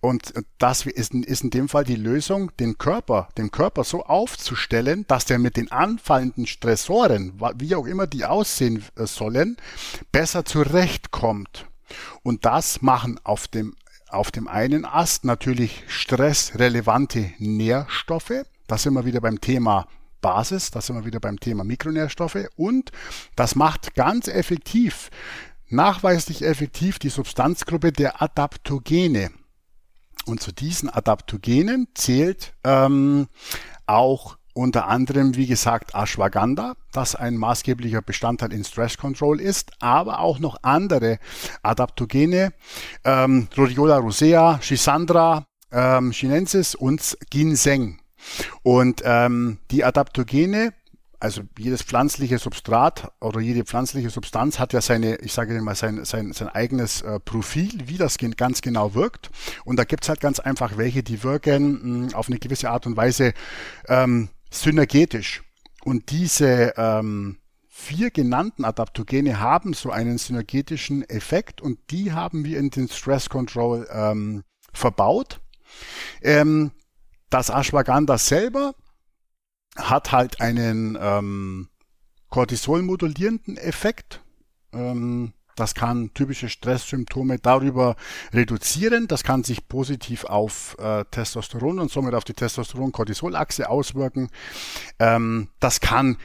und das ist, ist in dem Fall die Lösung, den Körper, den Körper so aufzustellen, dass der mit den anfallenden Stressoren, wie auch immer die aussehen äh, sollen, besser zurechtkommt. Und das machen auf dem auf dem einen Ast natürlich stressrelevante Nährstoffe. Da sind wir wieder beim Thema Basis, da sind wir wieder beim Thema Mikronährstoffe und das macht ganz effektiv, nachweislich effektiv die Substanzgruppe der Adaptogene. Und zu diesen Adaptogenen zählt ähm, auch unter anderem, wie gesagt, Ashwagandha, das ein maßgeblicher Bestandteil in Stress Control ist, aber auch noch andere Adaptogene, ähm, Rhodiola rosea, Schisandra, ähm, Chinensis und Ginseng. Und ähm, die Adaptogene, also jedes pflanzliche Substrat oder jede pflanzliche Substanz hat ja seine, ich sage mal, sein, sein, sein eigenes äh, Profil, wie das ganz genau wirkt. Und da gibt's halt ganz einfach welche, die wirken mh, auf eine gewisse Art und Weise ähm, synergetisch. Und diese ähm, vier genannten Adaptogene haben so einen synergetischen Effekt und die haben wir in den Stress Control ähm, verbaut. Ähm, das Ashwagandha selber hat halt einen ähm, Cortisol-modulierenden Effekt. Ähm, das kann typische Stresssymptome darüber reduzieren. Das kann sich positiv auf äh, Testosteron und somit auf die Testosteron-Cortisol-Achse auswirken. Ähm, das kann,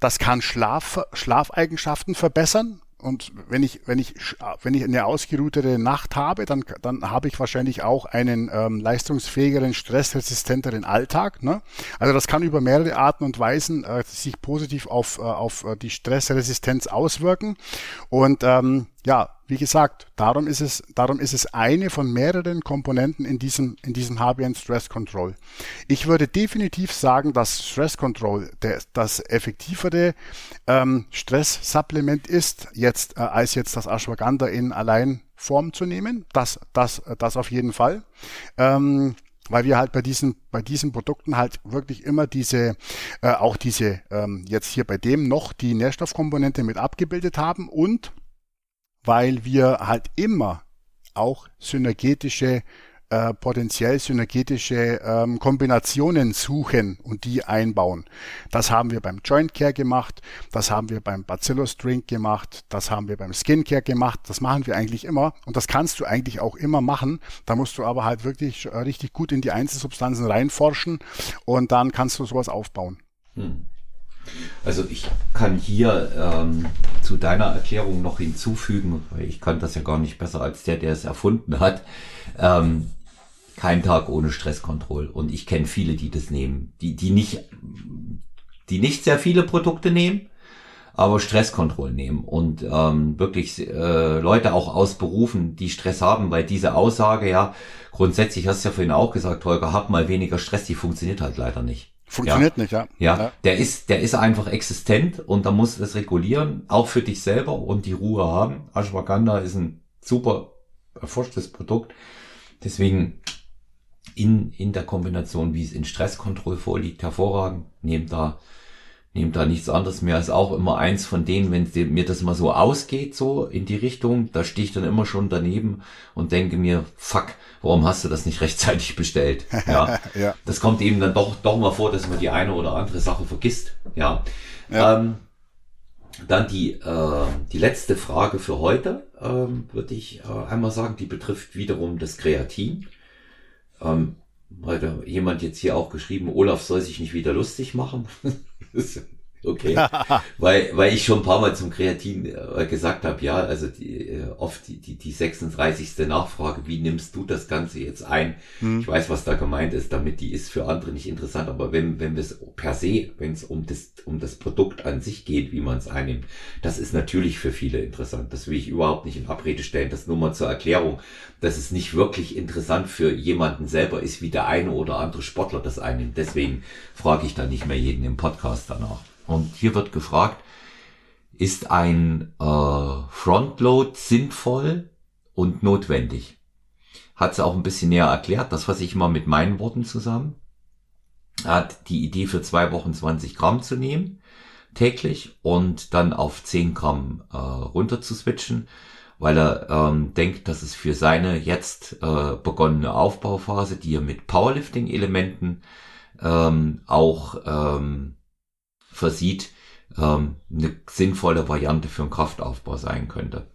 das kann Schlaf, Schlafeigenschaften verbessern. Und wenn ich, wenn ich, wenn ich eine ausgeruhtere Nacht habe, dann, dann habe ich wahrscheinlich auch einen ähm, leistungsfähigeren, stressresistenteren Alltag. Ne? Also das kann über mehrere Arten und Weisen äh, sich positiv auf, äh, auf äh, die Stressresistenz auswirken. Und ähm, ja, wie gesagt, darum ist es, darum ist es eine von mehreren Komponenten in diesem, in diesem HBN Stress Control. Ich würde definitiv sagen, dass Stress Control der, das effektivere ähm, Stress-Supplement ist, jetzt, äh, als jetzt das Ashwagandha in allein Form zu nehmen. Das, das, das auf jeden Fall. Ähm, weil wir halt bei diesen bei diesen Produkten halt wirklich immer diese äh, auch diese ähm, jetzt hier bei dem noch die Nährstoffkomponente mit abgebildet haben und weil wir halt immer auch synergetische, äh, potenziell synergetische ähm, Kombinationen suchen und die einbauen. Das haben wir beim Joint Care gemacht, das haben wir beim Bacillus Drink gemacht, das haben wir beim Skin Care gemacht, das machen wir eigentlich immer und das kannst du eigentlich auch immer machen. Da musst du aber halt wirklich äh, richtig gut in die Einzelsubstanzen reinforschen und dann kannst du sowas aufbauen. Hm.
Also ich kann hier ähm, zu deiner Erklärung noch hinzufügen, weil ich kann das ja gar nicht besser als der, der es erfunden hat. Ähm, kein Tag ohne Stresskontroll. Und ich kenne viele, die das nehmen, die, die nicht, die nicht sehr viele Produkte nehmen, aber Stresskontroll nehmen und ähm, wirklich äh, Leute auch ausberufen, die Stress haben, weil diese Aussage ja grundsätzlich hast du ja vorhin auch gesagt, Holger, hab mal weniger Stress, die funktioniert halt leider nicht.
Funktioniert ja. nicht, ja.
ja. ja. der ist, der ist einfach existent und da muss es regulieren, auch für dich selber und die Ruhe haben. Ashwagandha ist ein super erforschtes Produkt. Deswegen in, in der Kombination, wie es in Stresskontroll vorliegt, hervorragend. Nehmt da nehme da nichts anderes mehr als auch immer eins von denen, wenn mir das mal so ausgeht, so in die Richtung, da stehe ich dann immer schon daneben und denke mir, fuck, warum hast du das nicht [LAUGHS] rechtzeitig bestellt? [LAUGHS] Ja. ja. Das kommt eben dann doch, doch mal vor, dass man die eine oder andere Sache vergisst. Ja. ja. Ähm, dann die, äh, die letzte Frage für heute, ähm, würde ich äh, einmal sagen, die betrifft wiederum das Kreatin. Ähm, heute jemand jetzt hier auch geschrieben, Olaf soll sich nicht wieder lustig machen. [LAUGHS] Okay. [LAUGHS] weil, weil ich schon ein paar Mal zum Kreatin äh, gesagt habe, ja, also die, äh, oft die, die, die 36. Nachfrage, wie nimmst du das Ganze jetzt ein? Hm. Ich weiß, was da gemeint ist, damit die ist für andere nicht interessant, aber wenn, wenn wir es per se, wenn es um das, um das Produkt an sich geht, wie man es einnimmt, das ist natürlich für viele interessant. Das will ich überhaupt nicht in Abrede stellen. Das nur mal zur Erklärung, dass es nicht wirklich interessant für jemanden selber ist, wie der eine oder andere Sportler das einnimmt. Deswegen frage ich da nicht mehr jeden im Podcast danach. Und hier wird gefragt, ist ein äh, Frontload sinnvoll und notwendig? hat es auch ein bisschen näher erklärt. Das fasse ich mal mit meinen Worten zusammen. Er hat die Idee für zwei Wochen 20 Gramm zu nehmen täglich und dann auf 10 Gramm äh, runter zu switchen, weil er ähm, denkt, dass es für seine jetzt äh, begonnene Aufbauphase, die er mit Powerlifting-Elementen ähm, auch ähm, versieht, ähm, eine sinnvolle Variante für einen Kraftaufbau sein könnte.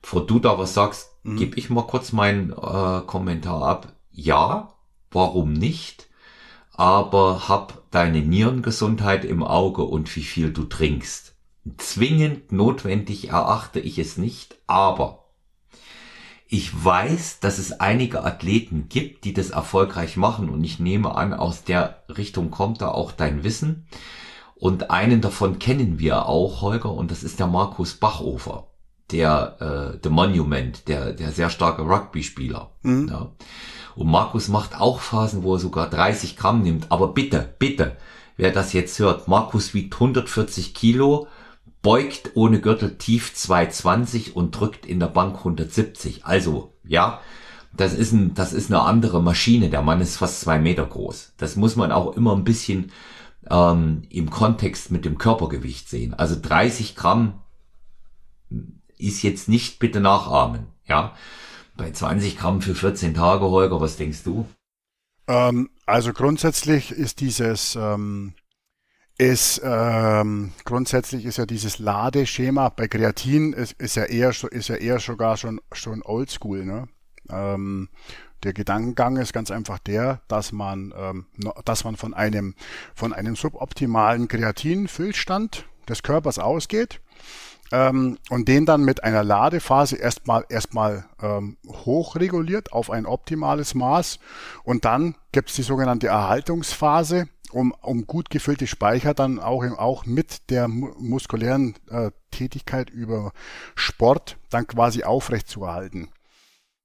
Bevor du da was sagst, mhm. gebe ich mal kurz meinen äh, Kommentar ab. Ja, warum nicht? Aber hab deine Nierengesundheit im Auge und wie viel du trinkst. Zwingend notwendig erachte ich es nicht, aber ich weiß, dass es einige Athleten gibt, die das erfolgreich machen und ich nehme an, aus der Richtung kommt da auch dein Wissen. Und einen davon kennen wir auch, Holger, und das ist der Markus Bachofer der äh, The Monument, der, der sehr starke Rugby-Spieler. Mhm. Ja. Und Markus macht auch Phasen, wo er sogar 30 Gramm nimmt. Aber bitte, bitte, wer das jetzt hört, Markus wiegt 140 Kilo, beugt ohne Gürtel tief 220 und drückt in der Bank 170. Also, ja, das ist, ein, das ist eine andere Maschine. Der Mann ist fast zwei Meter groß. Das muss man auch immer ein bisschen ähm, im Kontext mit dem Körpergewicht sehen. Also 30 Gramm ist jetzt nicht bitte nachahmen. Ja, bei 20 Gramm für 14 Tage, Holger, was denkst du?
Ähm, also grundsätzlich ist dieses ähm, ist ähm, grundsätzlich ist ja dieses Ladeschema bei Kreatin ist, ist ja eher ist ja eher sogar schon schon Oldschool. Ne? Ähm, der Gedankengang ist ganz einfach der, dass man ähm, dass man von einem von einem suboptimalen Kreatinfüllstand des Körpers ausgeht ähm, und den dann mit einer Ladephase erstmal erstmal ähm, hochreguliert auf ein optimales Maß und dann gibt es die sogenannte Erhaltungsphase, um, um gut gefüllte Speicher dann auch, auch mit der muskulären äh, Tätigkeit über Sport dann quasi aufrechtzuerhalten.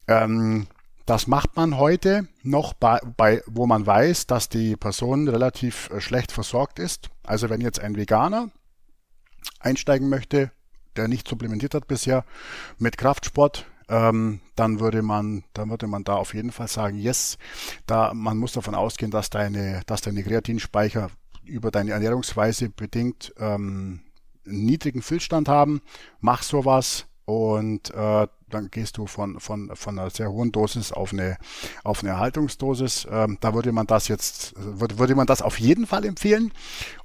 Ähm, das macht man heute noch bei, bei, wo man weiß, dass die Person relativ äh, schlecht versorgt ist. Also wenn jetzt ein Veganer einsteigen möchte, der nicht supplementiert hat bisher mit Kraftsport, ähm, dann würde man, dann würde man da auf jeden Fall sagen, yes, da man muss davon ausgehen, dass deine, dass deine Kreatinspeicher über deine Ernährungsweise bedingt ähm, niedrigen Füllstand haben. Mach sowas und äh, dann gehst du von, von, von einer sehr hohen Dosis auf eine, auf eine Erhaltungsdosis. Ähm, da würde man das jetzt, würde, würde man das auf jeden Fall empfehlen.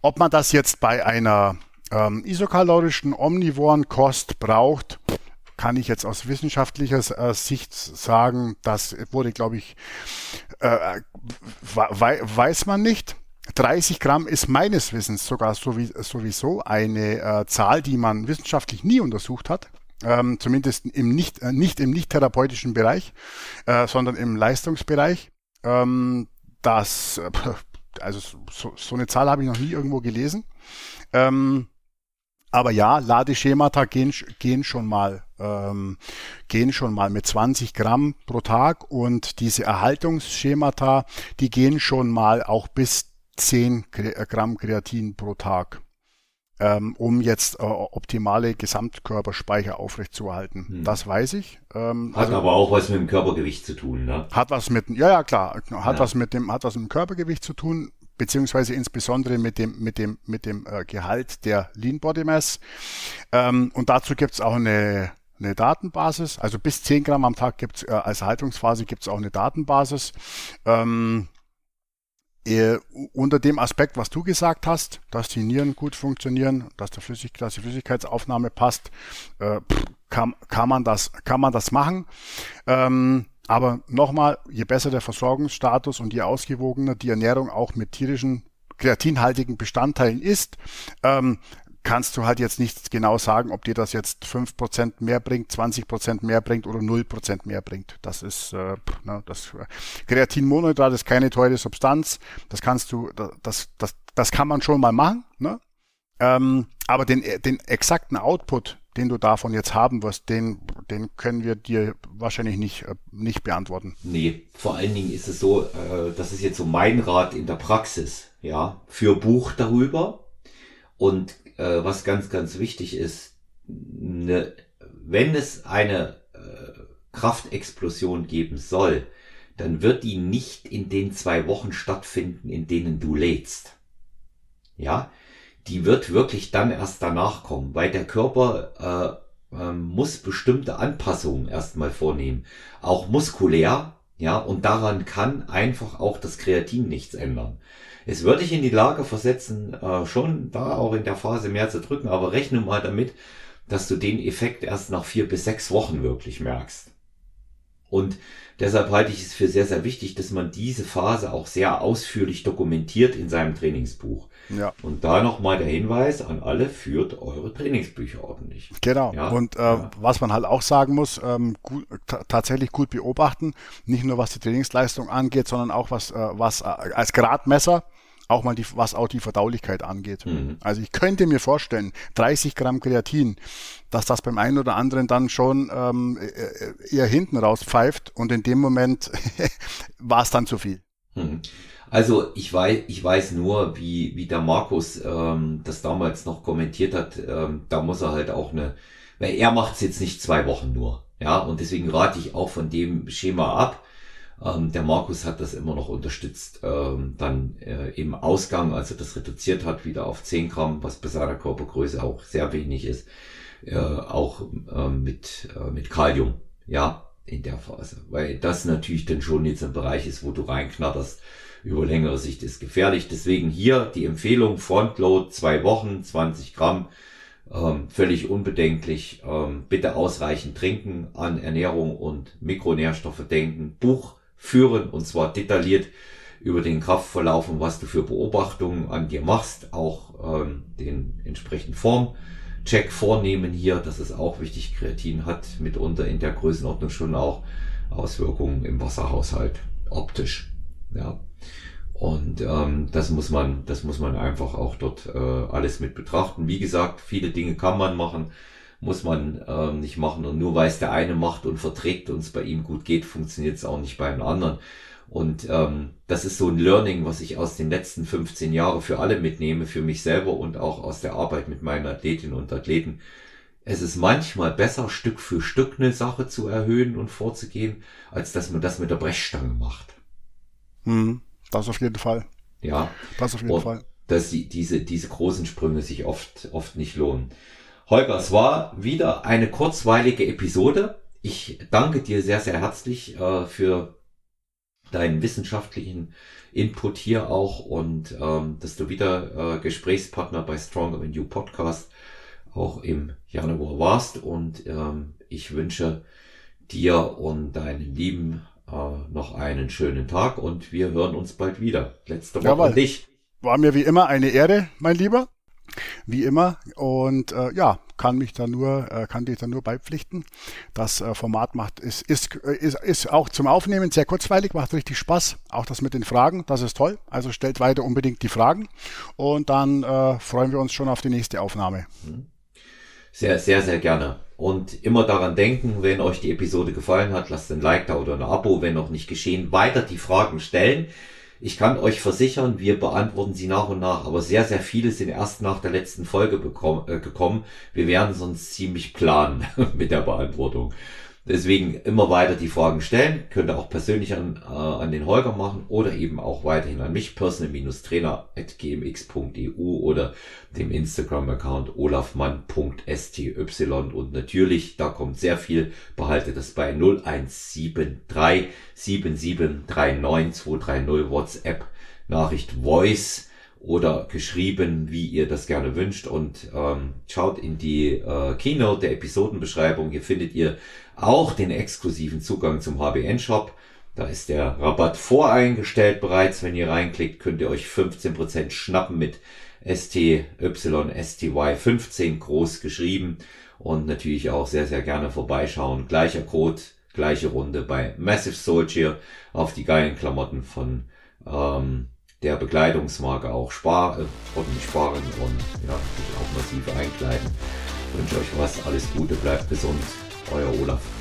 Ob man das jetzt bei einer ähm, isokalorischen omnivoren Kost braucht, kann ich jetzt aus wissenschaftlicher äh, Sicht sagen, das wurde, glaube ich, äh, weiß man nicht. 30 Gramm ist meines Wissens sogar sowieso eine äh, Zahl, die man wissenschaftlich nie untersucht hat. Ähm, zumindest im nicht, äh, nicht im nicht therapeutischen Bereich, äh, sondern im Leistungsbereich. Ähm, das, äh, also so, so eine Zahl habe ich noch nie irgendwo gelesen. Ähm, aber ja, Ladeschemata gehen, gehen schon mal, ähm, gehen schon mal mit 20 Gramm pro Tag und diese Erhaltungsschemata, die gehen schon mal auch bis 10 äh, Gramm Kreatin pro Tag, ähm, um jetzt äh, optimale Gesamtkörperspeicher aufrechtzuerhalten. Hm. Das weiß ich.
Ähm, hat also, aber auch was mit dem Körpergewicht zu tun, ne?
Hat was mit, ja, ja, klar, hat ja. was mit dem, hat was mit dem Körpergewicht zu tun beziehungsweise insbesondere mit dem, mit dem, mit dem äh, Gehalt der Lean Body Mass. Ähm, und dazu gibt es auch eine, eine Datenbasis. Also bis 10 Gramm am Tag gibt es äh, als Haltungsphase gibt es auch eine Datenbasis. Ähm, äh, unter dem Aspekt, was du gesagt hast, dass die Nieren gut funktionieren, dass, der Flüssig, dass die Flüssigkeitsaufnahme passt, äh, kann, kann, man das, kann man das machen. Ähm, aber nochmal, je besser der Versorgungsstatus und je ausgewogener die Ernährung auch mit tierischen kreatinhaltigen Bestandteilen ist, ähm, kannst du halt jetzt nicht genau sagen, ob dir das jetzt fünf Prozent mehr bringt, 20% mehr bringt oder null Prozent mehr bringt. Das ist, äh, na, das Kreatinmonohydrat ist keine teure Substanz. Das kannst du, das, das, das kann man schon mal machen, ne? Ähm, aber den, den exakten Output, den du davon jetzt haben wirst, den, den können wir dir wahrscheinlich nicht, äh, nicht beantworten.
Nee, vor allen Dingen ist es so, äh, das ist jetzt so mein Rat in der Praxis, ja, für Buch darüber. Und äh, was ganz, ganz wichtig ist, ne, wenn es eine äh, Kraftexplosion geben soll, dann wird die nicht in den zwei Wochen stattfinden, in denen du lädst. Ja, die wird wirklich dann erst danach kommen, weil der Körper äh, äh, muss bestimmte Anpassungen erstmal vornehmen, auch muskulär, ja, und daran kann einfach auch das Kreatin nichts ändern. Es würde dich in die Lage versetzen, äh, schon da auch in der Phase mehr zu drücken, aber rechne mal damit, dass du den Effekt erst nach vier bis sechs Wochen wirklich merkst. Und deshalb halte ich es für sehr, sehr wichtig, dass man diese Phase auch sehr ausführlich dokumentiert in seinem Trainingsbuch. Ja. Und da nochmal der Hinweis an alle, führt eure Trainingsbücher ordentlich.
Genau. Ja? Und äh, ja. was man halt auch sagen muss, ähm, gut, tatsächlich gut beobachten, nicht nur was die Trainingsleistung angeht, sondern auch was, äh, was äh, als Gradmesser auch mal die, was auch die Verdaulichkeit angeht. Mhm. Also ich könnte mir vorstellen, 30 Gramm Kreatin, dass das beim einen oder anderen dann schon ähm, äh, eher hinten raus pfeift und in dem Moment [LAUGHS] war es dann zu viel.
Mhm. Also ich weiß, ich weiß nur, wie, wie der Markus ähm, das damals noch kommentiert hat. Ähm, da muss er halt auch eine, weil er macht es jetzt nicht zwei Wochen nur. Ja, und deswegen rate ich auch von dem Schema ab. Ähm, der Markus hat das immer noch unterstützt. Ähm, dann äh, im Ausgang, als er das reduziert hat, wieder auf 10 Gramm, was bei seiner Körpergröße auch sehr wenig ist, äh, auch äh, mit, äh, mit Kalium. Ja, in der Phase. Weil das natürlich dann schon jetzt ein Bereich ist, wo du reinknatterst. Über längere Sicht ist gefährlich. Deswegen hier die Empfehlung Frontload, zwei Wochen, 20 Gramm. Ähm, völlig unbedenklich. Ähm, bitte ausreichend trinken, an Ernährung und Mikronährstoffe denken. Buch führen und zwar detailliert über den Kraftverlauf und was du für Beobachtungen an dir machst, auch ähm, den entsprechenden Formcheck vornehmen hier, das ist auch wichtig. Kreatin hat mitunter in der Größenordnung schon auch Auswirkungen im Wasserhaushalt optisch. Ja. Und ähm, das muss man, das muss man einfach auch dort äh, alles mit betrachten. Wie gesagt, viele Dinge kann man machen muss man ähm, nicht machen. Und nur weil es der eine macht und verträgt und es bei ihm gut geht, funktioniert es auch nicht bei einem anderen. Und ähm, das ist so ein Learning, was ich aus den letzten 15 Jahren für alle mitnehme, für mich selber und auch aus der Arbeit mit meinen Athletinnen und Athleten. Es ist manchmal besser, Stück für Stück eine Sache zu erhöhen und vorzugehen, als dass man das mit der Brechstange macht.
Mhm, das auf jeden Fall.
Ja.
Das auf jeden und Fall.
Dass die, diese, diese großen Sprünge sich oft, oft nicht lohnen. Holger, es war wieder eine kurzweilige Episode. Ich danke dir sehr, sehr herzlich äh, für deinen wissenschaftlichen Input hier auch und ähm, dass du wieder äh, Gesprächspartner bei Stronger Than You Podcast auch im Januar warst und ähm, ich wünsche dir und deinen Lieben noch einen schönen Tag und wir hören uns bald wieder. Letzte Woche
Jawohl. dich. War mir wie immer eine Ehre, mein Lieber wie immer. Und äh, ja, kann mich da nur, äh, kann dich da nur beipflichten. Das äh, Format macht, ist, ist, ist, ist auch zum Aufnehmen sehr kurzweilig, macht richtig Spaß. Auch das mit den Fragen, das ist toll. Also stellt weiter unbedingt die Fragen und dann äh, freuen wir uns schon auf die nächste Aufnahme.
Sehr, sehr, sehr gerne. Und immer daran denken, wenn euch die Episode gefallen hat, lasst ein Like da oder ein Abo, wenn noch nicht geschehen, weiter die Fragen stellen. Ich kann euch versichern, wir beantworten sie nach und nach, aber sehr, sehr viele sind erst nach der letzten Folge bekommen, äh, gekommen. Wir werden sonst ziemlich planen [LAUGHS] mit der Beantwortung. Deswegen immer weiter die Fragen stellen. Könnt ihr auch persönlich an, äh, an den Holger machen oder eben auch weiterhin an mich, personal-trainer.gmx.eu oder dem Instagram-Account olafmann.sty und natürlich, da kommt sehr viel, behaltet das bei 0173 7739 230 WhatsApp Nachricht Voice oder geschrieben, wie ihr das gerne wünscht. Und ähm, schaut in die äh, Keynote der Episodenbeschreibung. Hier findet ihr auch den exklusiven Zugang zum HBN-Shop. Da ist der Rabatt voreingestellt bereits. Wenn ihr reinklickt, könnt ihr euch 15% schnappen mit STY, STY 15 groß geschrieben. Und natürlich auch sehr, sehr gerne vorbeischauen. Gleicher Code, gleiche Runde bei Massive Soldier auf die geilen Klamotten von ähm, der Bekleidungsmarke auch spar, äh, sparen und ja, auch massiv einkleiden. Ich wünsche euch was, alles Gute, bleibt gesund, 我要饿了。